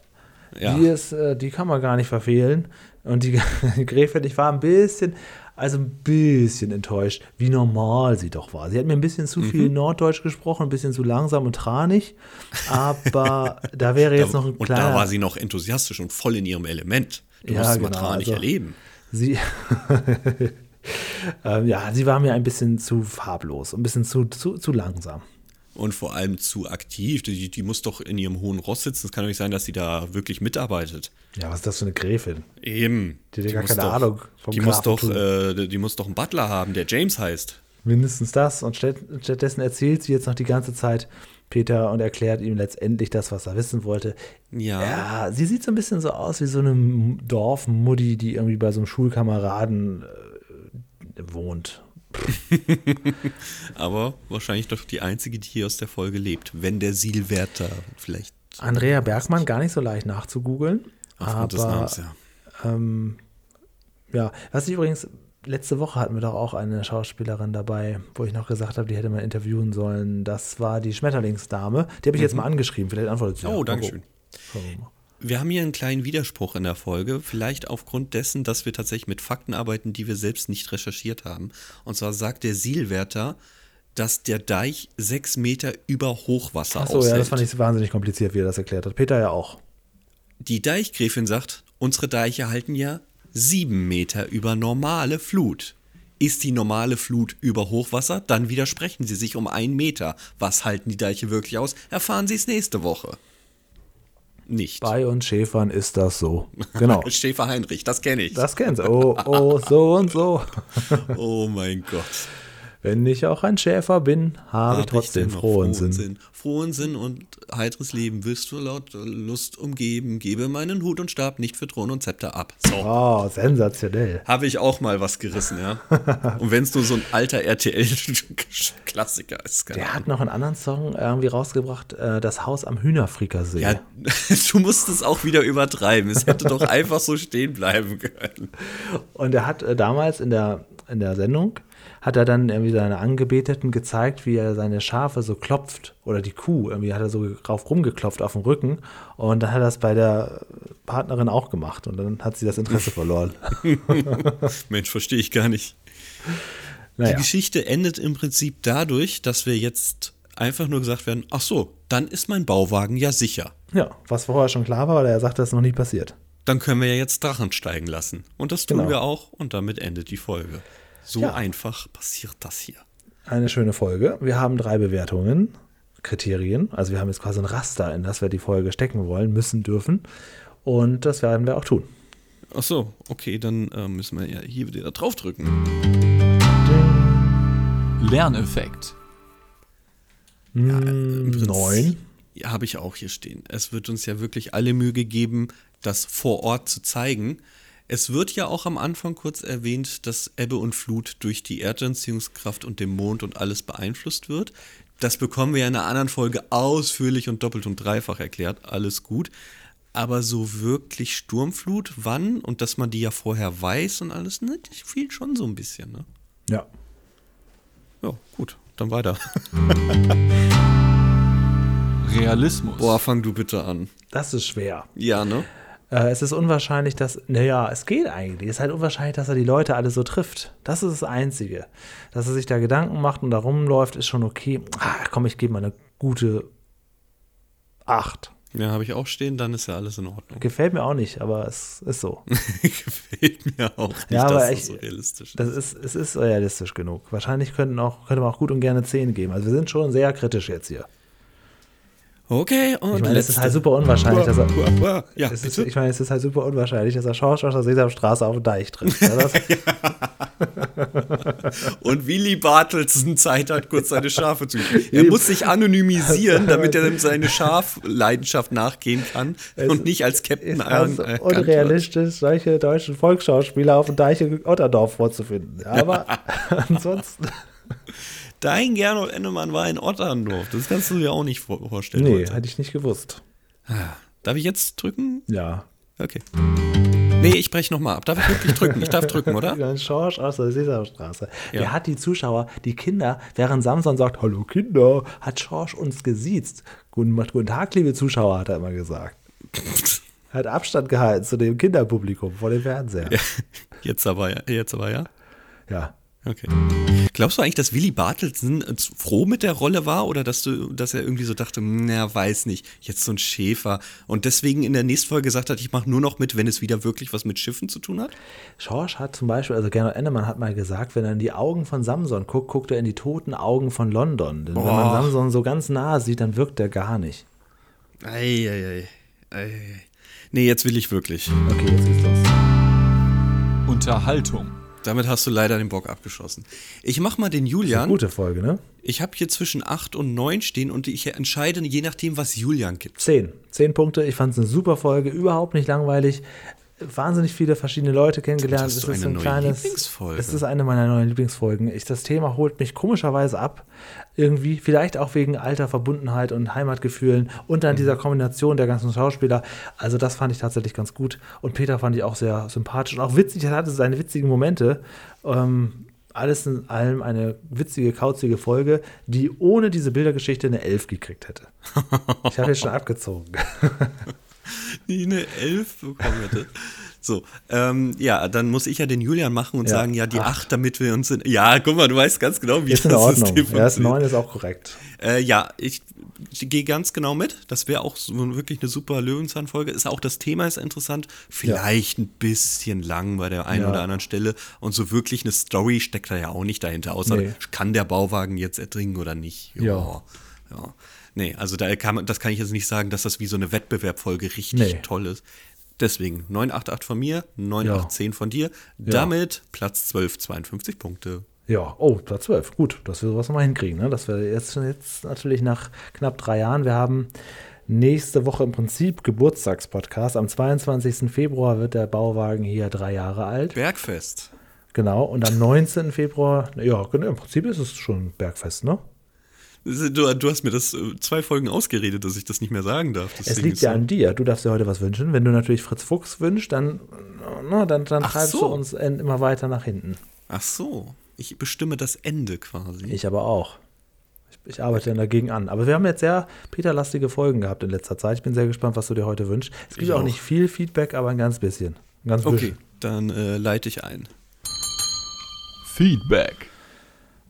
Ja. Die, ist, äh, die kann man gar nicht verfehlen. Und die, die Gräfin, ich war ein bisschen, also ein bisschen enttäuscht, wie normal sie doch war. Sie hat mir ein bisschen zu viel Mhm. Norddeutsch gesprochen, ein bisschen zu langsam und tranig. Aber da wäre jetzt noch ein und kleiner. da war sie noch enthusiastisch und voll in ihrem Element. Du Ja, musst es mal genau, dran nicht also- erleben. Sie, ähm, ja, sie war mir ein bisschen zu farblos, ein bisschen zu, zu, zu langsam. Und vor allem zu aktiv. Die, die muss doch in ihrem hohen Ross sitzen. Es kann doch nicht sein, dass sie da wirklich mitarbeitet. Ja, was ist das für eine Gräfin? Eben. Die hat ja gar keine doch, Ahnung vom Die muss, doch, äh, die muss doch einen Butler haben, der James heißt. Mindestens das. Und statt, stattdessen erzählt sie jetzt noch die ganze Zeit Peter und erklärt ihm letztendlich das, was er wissen wollte. Ja. Ja, sie sieht so ein bisschen so aus wie so eine Dorfmuddi, die irgendwie bei so einem Schulkameraden äh, wohnt. Aber wahrscheinlich doch die einzige, die hier aus der Folge lebt. Wenn der Silwerter vielleicht. Andrea Bergmann gar nicht so leicht nachzugoogeln. Aufgrund aber Namens, ja. Ähm, ja, was ich übrigens, letzte Woche hatten wir doch auch eine Schauspielerin dabei, wo ich noch gesagt habe, die hätte man interviewen sollen. Das war die Schmetterlingsdame. Die habe ich jetzt mal angeschrieben, vielleicht antwortet sie. Mhm. Oh, ja. danke schön. gucken. Wir haben hier einen kleinen Widerspruch in der Folge, vielleicht aufgrund dessen, dass wir tatsächlich mit Fakten arbeiten, die wir selbst nicht recherchiert haben. Und zwar sagt der Sielwärter, dass der Deich sechs Meter über Hochwasser Achso, ja, aushält. das fand ich wahnsinnig kompliziert, wie er das erklärt hat. Peter ja auch. Die Deichgräfin sagt, unsere Deiche halten ja sieben Meter über normale Flut. Ist die normale Flut über Hochwasser, dann widersprechen sie sich um einen Meter. Was halten die Deiche wirklich aus? Erfahren Sie es nächste Woche. Nicht. Bei uns Schäfern ist das so. Genau. Schäfer Heinrich, das kenne ich. Das kennst du. Oh, oh, so und so. oh mein Gott. Wenn ich auch ein Schäfer bin, habe ich Hab trotzdem dennoch frohen Sinn. Frohen Sinn und heiteres Leben wirst du laut Lust umgeben. Gebe meinen Hut und Stab nicht für Thron und Zepter ab. So. Oh, sensationell. Habe ich auch mal was gerissen, ja. Und wenn es nur so ein alter RTL-Klassiker ist. Der Ahnung. hat noch einen anderen Song irgendwie rausgebracht, äh, Das Haus am Hühnerfrikassee. Ja, du musst es auch wieder übertreiben. Es hätte doch einfach so stehen bleiben können. Und er hat äh, damals in der, in der Sendung, hat er dann irgendwie seine Angebeteten gezeigt, wie er seine Schafe so klopft oder die Kuh, irgendwie hat er so drauf rumgeklopft auf dem Rücken und dann hat er das bei der Partnerin auch gemacht und dann hat sie das Interesse verloren. Mensch, verstehe ich gar nicht. Die Naja, Geschichte endet im Prinzip dadurch, dass wir jetzt einfach nur gesagt werden, ach so, dann ist mein Bauwagen ja sicher. ja, was vorher schon klar war, weil er sagte, das ist noch nie passiert. Dann können wir ja jetzt Drachen steigen lassen. Und das tun Genau. wir auch und damit endet die Folge. So Ja. einfach passiert das hier. Eine schöne Folge. Wir haben drei Bewertungen, Kriterien. Also wir haben jetzt quasi ein Raster, in das wir die Folge stecken wollen, müssen, dürfen. Und das werden wir auch tun. Ach so, okay, dann äh, müssen wir ja hier wieder draufdrücken. Lerneffekt. Mm, Prinzip- Neun. Ja, habe ich auch hier stehen. Es wird uns ja wirklich alle Mühe gegeben, das vor Ort zu zeigen. Es wird ja auch am Anfang kurz erwähnt, dass Ebbe und Flut durch die Erdanziehungskraft und den Mond und alles beeinflusst wird. Das bekommen wir ja in einer anderen Folge ausführlich und doppelt und dreifach erklärt. Alles gut. Aber so wirklich Sturmflut, wann und dass man die ja vorher weiß und alles, ne, das fehlt schon so ein bisschen, ne? Ja. Ja, gut, dann weiter. Realismus. Boah, fang du bitte an. Das ist schwer. Ja, ne? Äh, es ist unwahrscheinlich, dass, naja, es geht eigentlich. Es ist halt unwahrscheinlich, dass er die Leute alle so trifft. Das ist das Einzige. Dass er sich da Gedanken macht und da rumläuft, ist schon okay. Ah, komm, ich gebe mal eine gute Acht. Ja, habe ich auch stehen, dann ist ja alles in Ordnung. Gefällt mir auch nicht, aber es ist so. Gefällt mir auch nicht, Ja, aber dass echt, das so realistisch Das ist, es ist realistisch genug. Wahrscheinlich könnten auch, könnte man auch gut und gerne 10 geben. Also wir sind schon sehr kritisch jetzt hier. Okay, und Ich meine, es ist halt super unwahrscheinlich, dass er. Ja, Es ist, ich meine, es ist halt super unwahrscheinlich, dass er Schorsch aus der Sesamstraße auf den Deich trifft. Ja, das, Und Willy Bartelsen Zeit hat, kurz seine Schafe zu. Er muss sich anonymisieren, damit er seine Schafleidenschaft nachgehen kann und nicht als Captain ist an- erkannt unrealistisch, solche deutschen Volksschauspieler auf dem Deich in Otterdorf vorzufinden. Aber ansonsten, wird. Dein Gernot Ennemann war in Otterndorf. Das kannst du dir auch nicht vor- vorstellen. nee, heute. hätte ich nicht gewusst. Darf ich jetzt drücken? Ja. Okay. Nee, ich breche nochmal ab. Darf ich wirklich drücken? Ich darf drücken, oder? Schorsch aus der Sesamstraße. Ja. Der hat die Zuschauer, die Kinder, während Samson sagt, hallo Kinder, hat Schorsch uns gesiezt. Guten, guten Tag, liebe Zuschauer, hat er immer gesagt. Hat Abstand gehalten zu dem Kinderpublikum vor dem Fernseher. Jetzt aber ja. Jetzt aber ja. Ja. Okay. Glaubst du eigentlich, dass Willy Bartelsen äh, froh mit der Rolle war oder dass du, dass er irgendwie so dachte, "Hm, na, weiß nicht, jetzt so ein Schäfer und deswegen in der nächsten Folge gesagt hat, ich mache nur noch mit, wenn es wieder wirklich was mit Schiffen zu tun hat? Schorsch hat zum Beispiel, also Gernot Ennemann hat mal gesagt, wenn er in die Augen von Samson guckt, guckt er in die toten Augen von London. Denn wenn man Boah. Samson so ganz nah sieht, dann wirkt er gar nicht. Eieiei. Ei. Nee, jetzt will ich wirklich. Okay, jetzt geht's los. Unterhaltung. Damit hast du leider den Bock abgeschossen. Ich mach mal den Eine Julian. gute Folge, ne? Ich habe hier zwischen 8 und 9 stehen und ich entscheide je nachdem, was Julian gibt. Zehn. Zehn Punkte. Ich fand es eine super Folge, überhaupt nicht langweilig. Wahnsinnig viele verschiedene Leute kennengelernt. Es ist eine ein neue kleines. Lieblingsfolge. Es ist eine meiner neuen Lieblingsfolgen. Ich, das Thema holt mich komischerweise ab. Irgendwie, vielleicht auch wegen alter Verbundenheit und Heimatgefühlen und dann dieser Kombination der ganzen Schauspieler. Also, das fand ich tatsächlich ganz gut. Und Peter fand ich auch sehr sympathisch und auch witzig. Er hatte seine witzigen Momente. Ähm, alles in allem eine witzige, kauzige Folge, die ohne diese Bildergeschichte eine Elf gekriegt hätte. Ich habe jetzt schon abgezogen. die eine 11 bekommen hätte. So, ähm, ja, dann muss ich ja den Julian machen und Ja, sagen, ja, die acht. 8, damit wir uns in, Ja, guck mal, du weißt ganz genau, wie Ist in das Ordnung. System Erst funktioniert. neun ist auch korrekt. Äh, ja, ich, ich gehe ganz genau mit. Das wäre auch so wirklich eine super Löwenzahn-Folge. Ist auch das Thema ist interessant. Vielleicht ein bisschen lang bei der einen Ja. oder anderen Stelle. Und so wirklich eine Story steckt da ja auch nicht dahinter. Außer Nee. kann der Bauwagen jetzt erdringen oder nicht. Ja. ja. Nee, also da kann man, das kann ich jetzt nicht sagen, dass das wie so eine Wettbewerbfolge richtig Nee. toll ist. Deswegen 988 von mir, 9810 von dir. Ja. Damit Platz 12, 52 Punkte. Ja, oh, Platz 12. Gut, dass wir sowas nochmal hinkriegen. Ne? Dass wir jetzt, jetzt natürlich nach knapp drei Jahren, wir haben nächste Woche im Prinzip Geburtstagspodcast. Am 22. Februar wird der Bauwagen hier drei Jahre alt. Bergfest. Genau. Und am 19. Februar, ja, genau, im Prinzip ist es schon Bergfest, ne? Du, du hast mir das äh, zwei Folgen ausgeredet, dass ich das nicht mehr sagen darf. Es Deswegen liegt ist ja so- an dir. Du darfst dir heute was wünschen. Wenn du natürlich Fritz Fuchs wünschst, dann, na, dann, dann Ach treibst so. du uns immer weiter nach hinten. Ach so, ich bestimme das Ende quasi. Ich aber auch. Ich, ich arbeite dann dagegen an. Aber wir haben jetzt sehr Peter-lastige Folgen gehabt in letzter Zeit. Ich bin sehr gespannt, was du dir heute wünschst. Es gibt auch, auch. nicht viel Feedback, aber ein ganz bisschen. Ein ganz okay, bisschen. dann äh, leite ich ein. Feedback.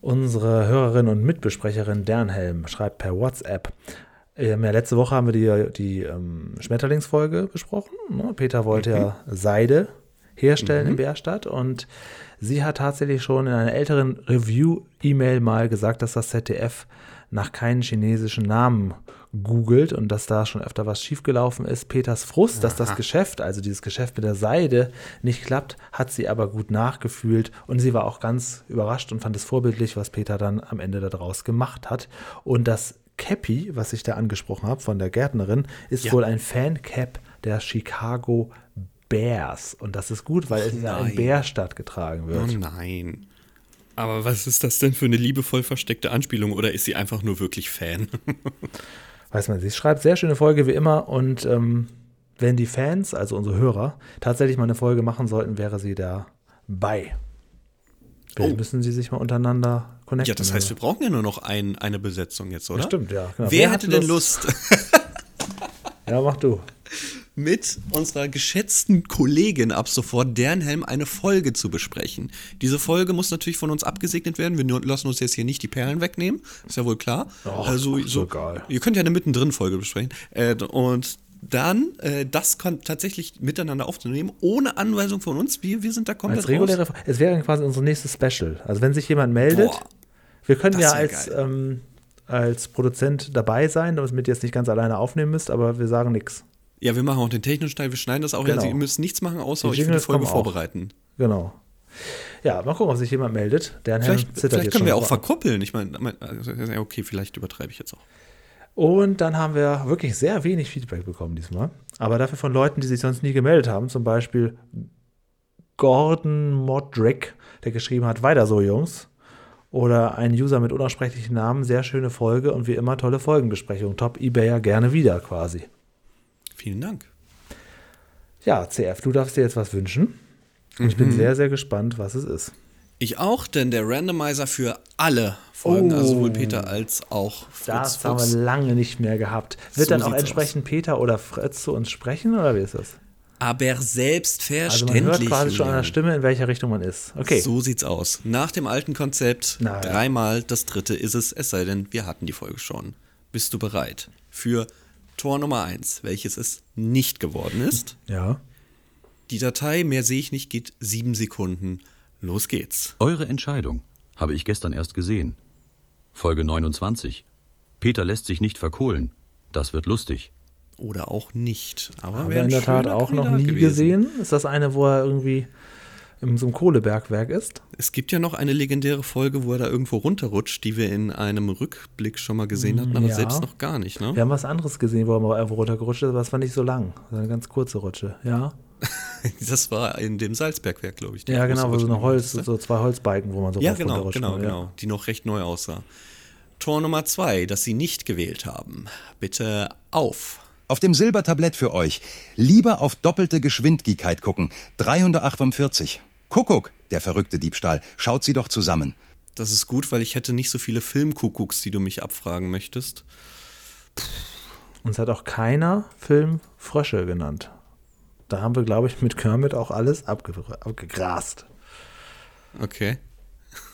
Unsere Hörerin und Mitbesprecherin Dernhelm schreibt per WhatsApp. Ähm, ja, letzte Woche haben wir die, die ähm, Schmetterlingsfolge besprochen. Ne? Peter wollte ja Seide herstellen in Bärstadt und sie hat tatsächlich schon in einer älteren Review-E-Mail mal gesagt, dass das ZDF nach keinen chinesischen Namen googelt und dass da schon öfter was schiefgelaufen ist. Peters Frust, dass das Geschäft, also dieses Geschäft mit der Seide, nicht klappt, hat sie aber gut nachgefühlt und sie war auch ganz überrascht und fand es vorbildlich, was Peter dann am Ende daraus gemacht hat. Und das Cappy, was ich da angesprochen habe von der Gärtnerin, ist Ja. wohl ein Fancap der Chicago Bears. Und das ist gut, weil es in nein. Bärstadt getragen Oh wird. nein. Aber was ist das denn für eine liebevoll versteckte Anspielung oder ist sie einfach nur wirklich Fan? Weiß man, sie schreibt sehr schöne Folge wie immer und ähm, wenn die Fans, also unsere Hörer, tatsächlich mal eine Folge machen sollten, wäre sie dabei. Vielleicht Oh. müssen sie sich mal untereinander connecten. ja, das heißt, wir brauchen ja nur noch ein, eine Besetzung jetzt, oder? Das stimmt, ja. Genau. Wer, hat hätte denn Lust, Ja, mach du. Mit unserer geschätzten Kollegin ab sofort Dernhelm eine Folge zu besprechen? Diese Folge muss natürlich von uns abgesegnet werden. Wir lassen uns jetzt hier nicht die Perlen wegnehmen. Ist ja wohl klar. Och, also, ist so, egal. Ihr könnt ja eine mittendrin-Folge besprechen. Äh, und dann äh, das tatsächlich miteinander aufzunehmen, ohne Anweisung von uns. Wir, wir sind da komplett Als reguläre, raus. es wäre quasi unser nächstes Special. Also wenn sich jemand meldet, Boah, wir können ja als, geil. ähm, als Produzent dabei sein, damit ihr jetzt nicht ganz alleine aufnehmen müsst, aber wir sagen nichts. Ja, wir machen auch den technischen Teil, wir schneiden das auch. Genau. Also ihr müsst nichts machen, außer euch für die Folge kommen auch. vorbereiten. Genau. Ja, mal gucken, ob sich jemand meldet. Der Herr Vielleicht, zittert vielleicht können wir auch verkuppeln. Ich meine, mein- also, okay, vielleicht übertreibe ich jetzt auch. Und dann haben wir wirklich sehr wenig Feedback bekommen diesmal. Aber dafür von Leuten, die sich sonst nie gemeldet haben. Zum Beispiel Gordon Modrick, der geschrieben hat, weiter so, Jungs. Oder ein User mit unaussprechlichen Namen, sehr schöne Folge und wie immer tolle Folgenbesprechung. Top Ebayer gerne wieder quasi. Vielen Dank. Ja, CF, du darfst dir jetzt was wünschen. Und ich bin sehr, sehr gespannt, was es ist. Ich auch, denn der Randomizer für alle Folgen, also sowohl Oh. Peter als auch Fritz Das haben Fuchs. wir lange nicht mehr gehabt. Wird So dann auch entsprechend Peter oder Fritz zu uns sprechen oder wie ist das? Aber Also selbstverständlich. man hört quasi schon an der. Stimme, in welcher Richtung man ist. Okay. So sieht's aus. Nach dem alten Konzept Na dreimal, das dritte ist es, es sei denn, wir hatten die Folge schon. Bist du bereit für Tor Nummer 1, welches es nicht geworden ist? Ja. Die Datei, mehr sehe ich nicht, geht sieben Sekunden. Los geht's. Eure Entscheidung habe ich gestern erst gesehen. Folge 29. Peter lässt sich nicht verkohlen. Das wird lustig. Oder auch nicht. Aber Haben wir in der Tat auch noch nie gewesen. gesehen. Ist das eine, wo er irgendwie in so einem Kohlebergwerk ist? Es gibt ja noch eine legendäre Folge, wo er da irgendwo runterrutscht, die wir in einem Rückblick schon mal gesehen hatten, aber Ja. selbst noch gar nicht, ne? Wir haben was anderes gesehen, wo er mal irgendwo runtergerutscht ist, aber das war nicht so lang. Das war eine ganz kurze Rutsche. Ja. Das war in dem Salzbergwerk, glaube ich. Ja, genau, wo so eine Holz, so zwei Holzbalken, wo man so Ja, rauf genau, runterrutscht. genau, ja. genau. Die noch recht neu aussah. Tor Nummer zwei, das Sie nicht gewählt haben. Bitte auf. Auf dem Silbertablett für euch. Lieber auf doppelte Geschwindigkeit gucken. 348. Kuckuck, der verrückte Diebstahl. Schaut sie doch zusammen. Das ist gut, weil ich hätte nicht so viele Filmkuckucks, die du mich abfragen möchtest. Uns hat auch keiner Film Frösche genannt. Da haben wir, glaube ich, mit Kermit auch alles abge abgegrast. Okay.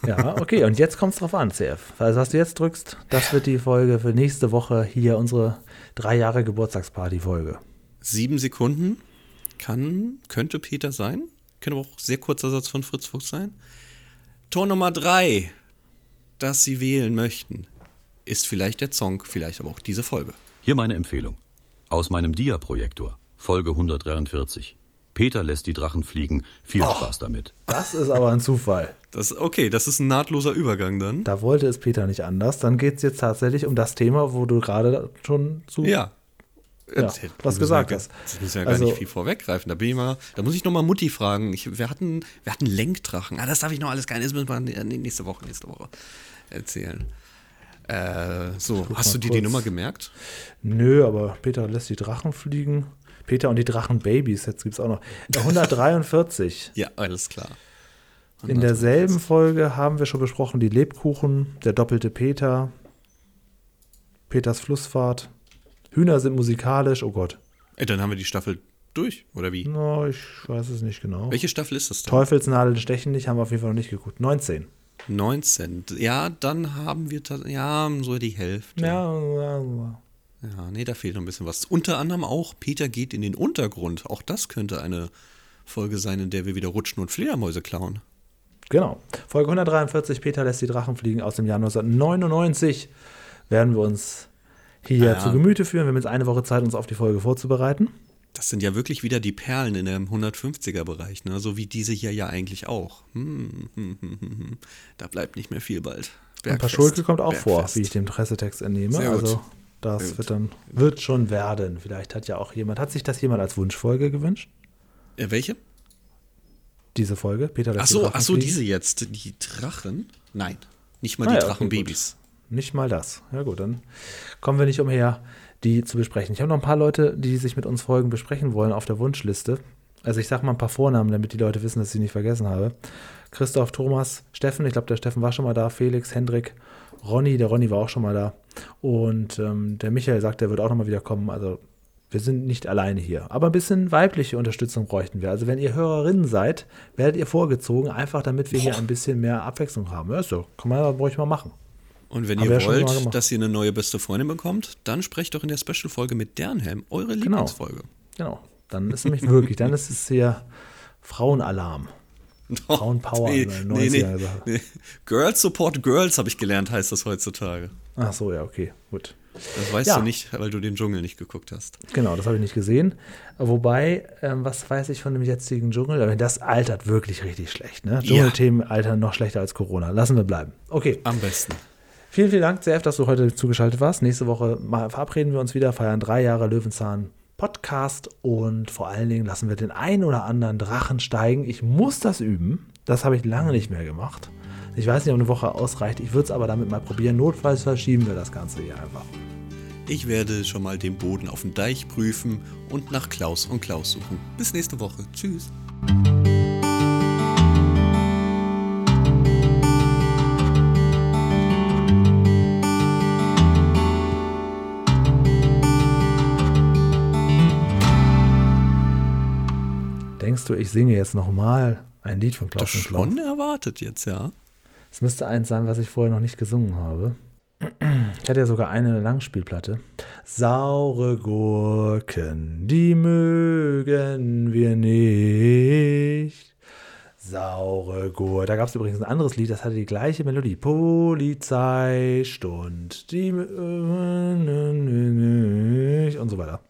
Ja, okay, und jetzt kommt es drauf an, CF. Also, was du jetzt drückst, das wird die Folge für nächste Woche hier, unsere drei Jahre Geburtstagsparty-Folge. Sieben Sekunden kann, könnte Peter sein. Könnte aber auch sehr kurzer Satz von Fritz Fuchs sein. Tor Nummer drei, das Sie wählen möchten, ist vielleicht der Song, vielleicht aber auch diese Folge. Hier meine Empfehlung. Aus meinem Dia-Projektor. Folge 143. Peter lässt die Drachen fliegen. Viel Spaß damit. Das ist aber ein Zufall. Das, okay, das ist ein nahtloser Übergang dann. Da wollte es Peter nicht anders. Dann geht es jetzt tatsächlich um das Thema, wo du gerade schon zu. Ja. Ja, was das gesagt hast. Das müssen wir ja Also- gar nicht viel vorweggreifen. Da bin ich mal, da muss ich noch mal Mutti fragen. Ich, wir hatten, wir hatten Lenkdrachen. Ah, das darf ich noch alles gar nicht. Das müssen wir nächste Woche, nächste Woche erzählen. Äh, so, hast du dir die kurz. Nummer gemerkt? Nö, aber Peter lässt die Drachen fliegen. Peter und die Drachenbabys, jetzt gibt es auch noch. 143. Ja, alles klar. In derselben Folge haben wir schon besprochen die Lebkuchen, der doppelte Peter, Peters Flussfahrt. Hühner sind musikalisch, oh Gott. Ey, dann haben wir die Staffel durch, oder wie? No, ich weiß es nicht genau. Welche Staffel ist das denn? Teufelsnadeln stechen nicht, haben wir auf jeden Fall noch nicht geguckt. 19. 19. Ja, dann haben wir, ja, so die Hälfte. Ja, ja, ja. Ja, nee, da fehlt noch ein bisschen was. Unter anderem auch Peter geht in den Untergrund. Auch das könnte eine Folge sein, in der wir wieder rutschen und Fledermäuse klauen. Genau. Folge 143, Peter lässt die Drachen fliegen aus dem Jahr 1999. Werden wir uns hier ja. zu Gemüte führen. Wir haben jetzt eine Woche Zeit, uns auf die Folge vorzubereiten. Das sind ja wirklich wieder die Perlen in dem 150er-Bereich, ne? so wie diese hier ja eigentlich auch. Hm. Da bleibt nicht mehr viel bald. Und Paschulke kommt auch Bergfest. vor, wie ich dem Pressetext entnehme. Sehr also gut. das Sehr wird dann, wird schon werden. Vielleicht hat ja auch jemand, hat sich das jemand als Wunschfolge gewünscht? Äh, welche? Diese Folge, Peter. Ach so, ach so, diese jetzt, die Drachen? Nein, nicht mal ah, die ja, Drachenbabys. Okay, nicht mal das. Ja gut, dann kommen wir nicht umher, die zu besprechen. Ich habe noch ein paar Leute, die sich mit uns Folgen besprechen wollen auf der Wunschliste. Also ich sage mal ein paar Vornamen, damit die Leute wissen, dass ich sie nicht vergessen habe. Christoph, Thomas, Steffen, ich glaube, der Steffen war schon mal da, Felix, Hendrik, Ronny, der Ronny war auch schon mal da. Und ähm, der Michael sagt, der wird auch nochmal wieder kommen. Also wir sind nicht alleine hier. Aber ein bisschen weibliche Unterstützung bräuchten wir. Also wenn ihr Hörerinnen seid, werdet ihr vorgezogen, einfach damit wir hier ein bisschen mehr Abwechslung haben. Ja, so, kann man ruhig mal machen. Und wenn Haben ihr wollt, dass ihr eine neue beste Freundin bekommt, dann sprecht doch in der Special-Folge mit Dernhelm eure genau. Lieblingsfolge. Genau. Dann ist nämlich wirklich, dann ist es hier Frauenalarm. No, Frauenpower. Nee, nee, nee, nee, Girls Support Girls, habe ich gelernt, heißt das heutzutage. Ach so, ja, okay, gut. Das weißt ja. du nicht, weil du den Dschungel nicht geguckt hast. Genau, das habe ich nicht gesehen. Wobei, ähm, was weiß ich von dem jetzigen Dschungel? Das altert wirklich richtig schlecht. Ne? Dschungelthemen ja. altern noch schlechter als Corona. Lassen wir bleiben. Okay. Am besten. Vielen, vielen Dank, CF, dass du heute zugeschaltet warst. Nächste Woche verabreden wir uns wieder, feiern drei Jahre Löwenzahn Podcast und vor allen Dingen lassen wir den einen oder anderen Drachen steigen. Ich muss das üben. Das habe ich lange nicht mehr gemacht. Ich weiß nicht, ob eine Woche ausreicht. Ich würde es aber damit mal probieren. Notfalls verschieben wir das Ganze hier einfach. Ich werde schon mal den Boden auf dem Deich prüfen und nach Klaus und Klaus suchen. Bis nächste Woche. Tschüss. Du, ich singe jetzt nochmal ein Lied von Klaus das schon erwartet jetzt, ja. Es müsste eins sein, was ich vorher noch nicht gesungen habe. Ich hatte ja sogar eine Langspielplatte. Saure Gurken, die mögen wir nicht. Saure Gurken. Da gab es übrigens ein anderes Lied, das hatte die gleiche Melodie. Polizeistund, die und so weiter.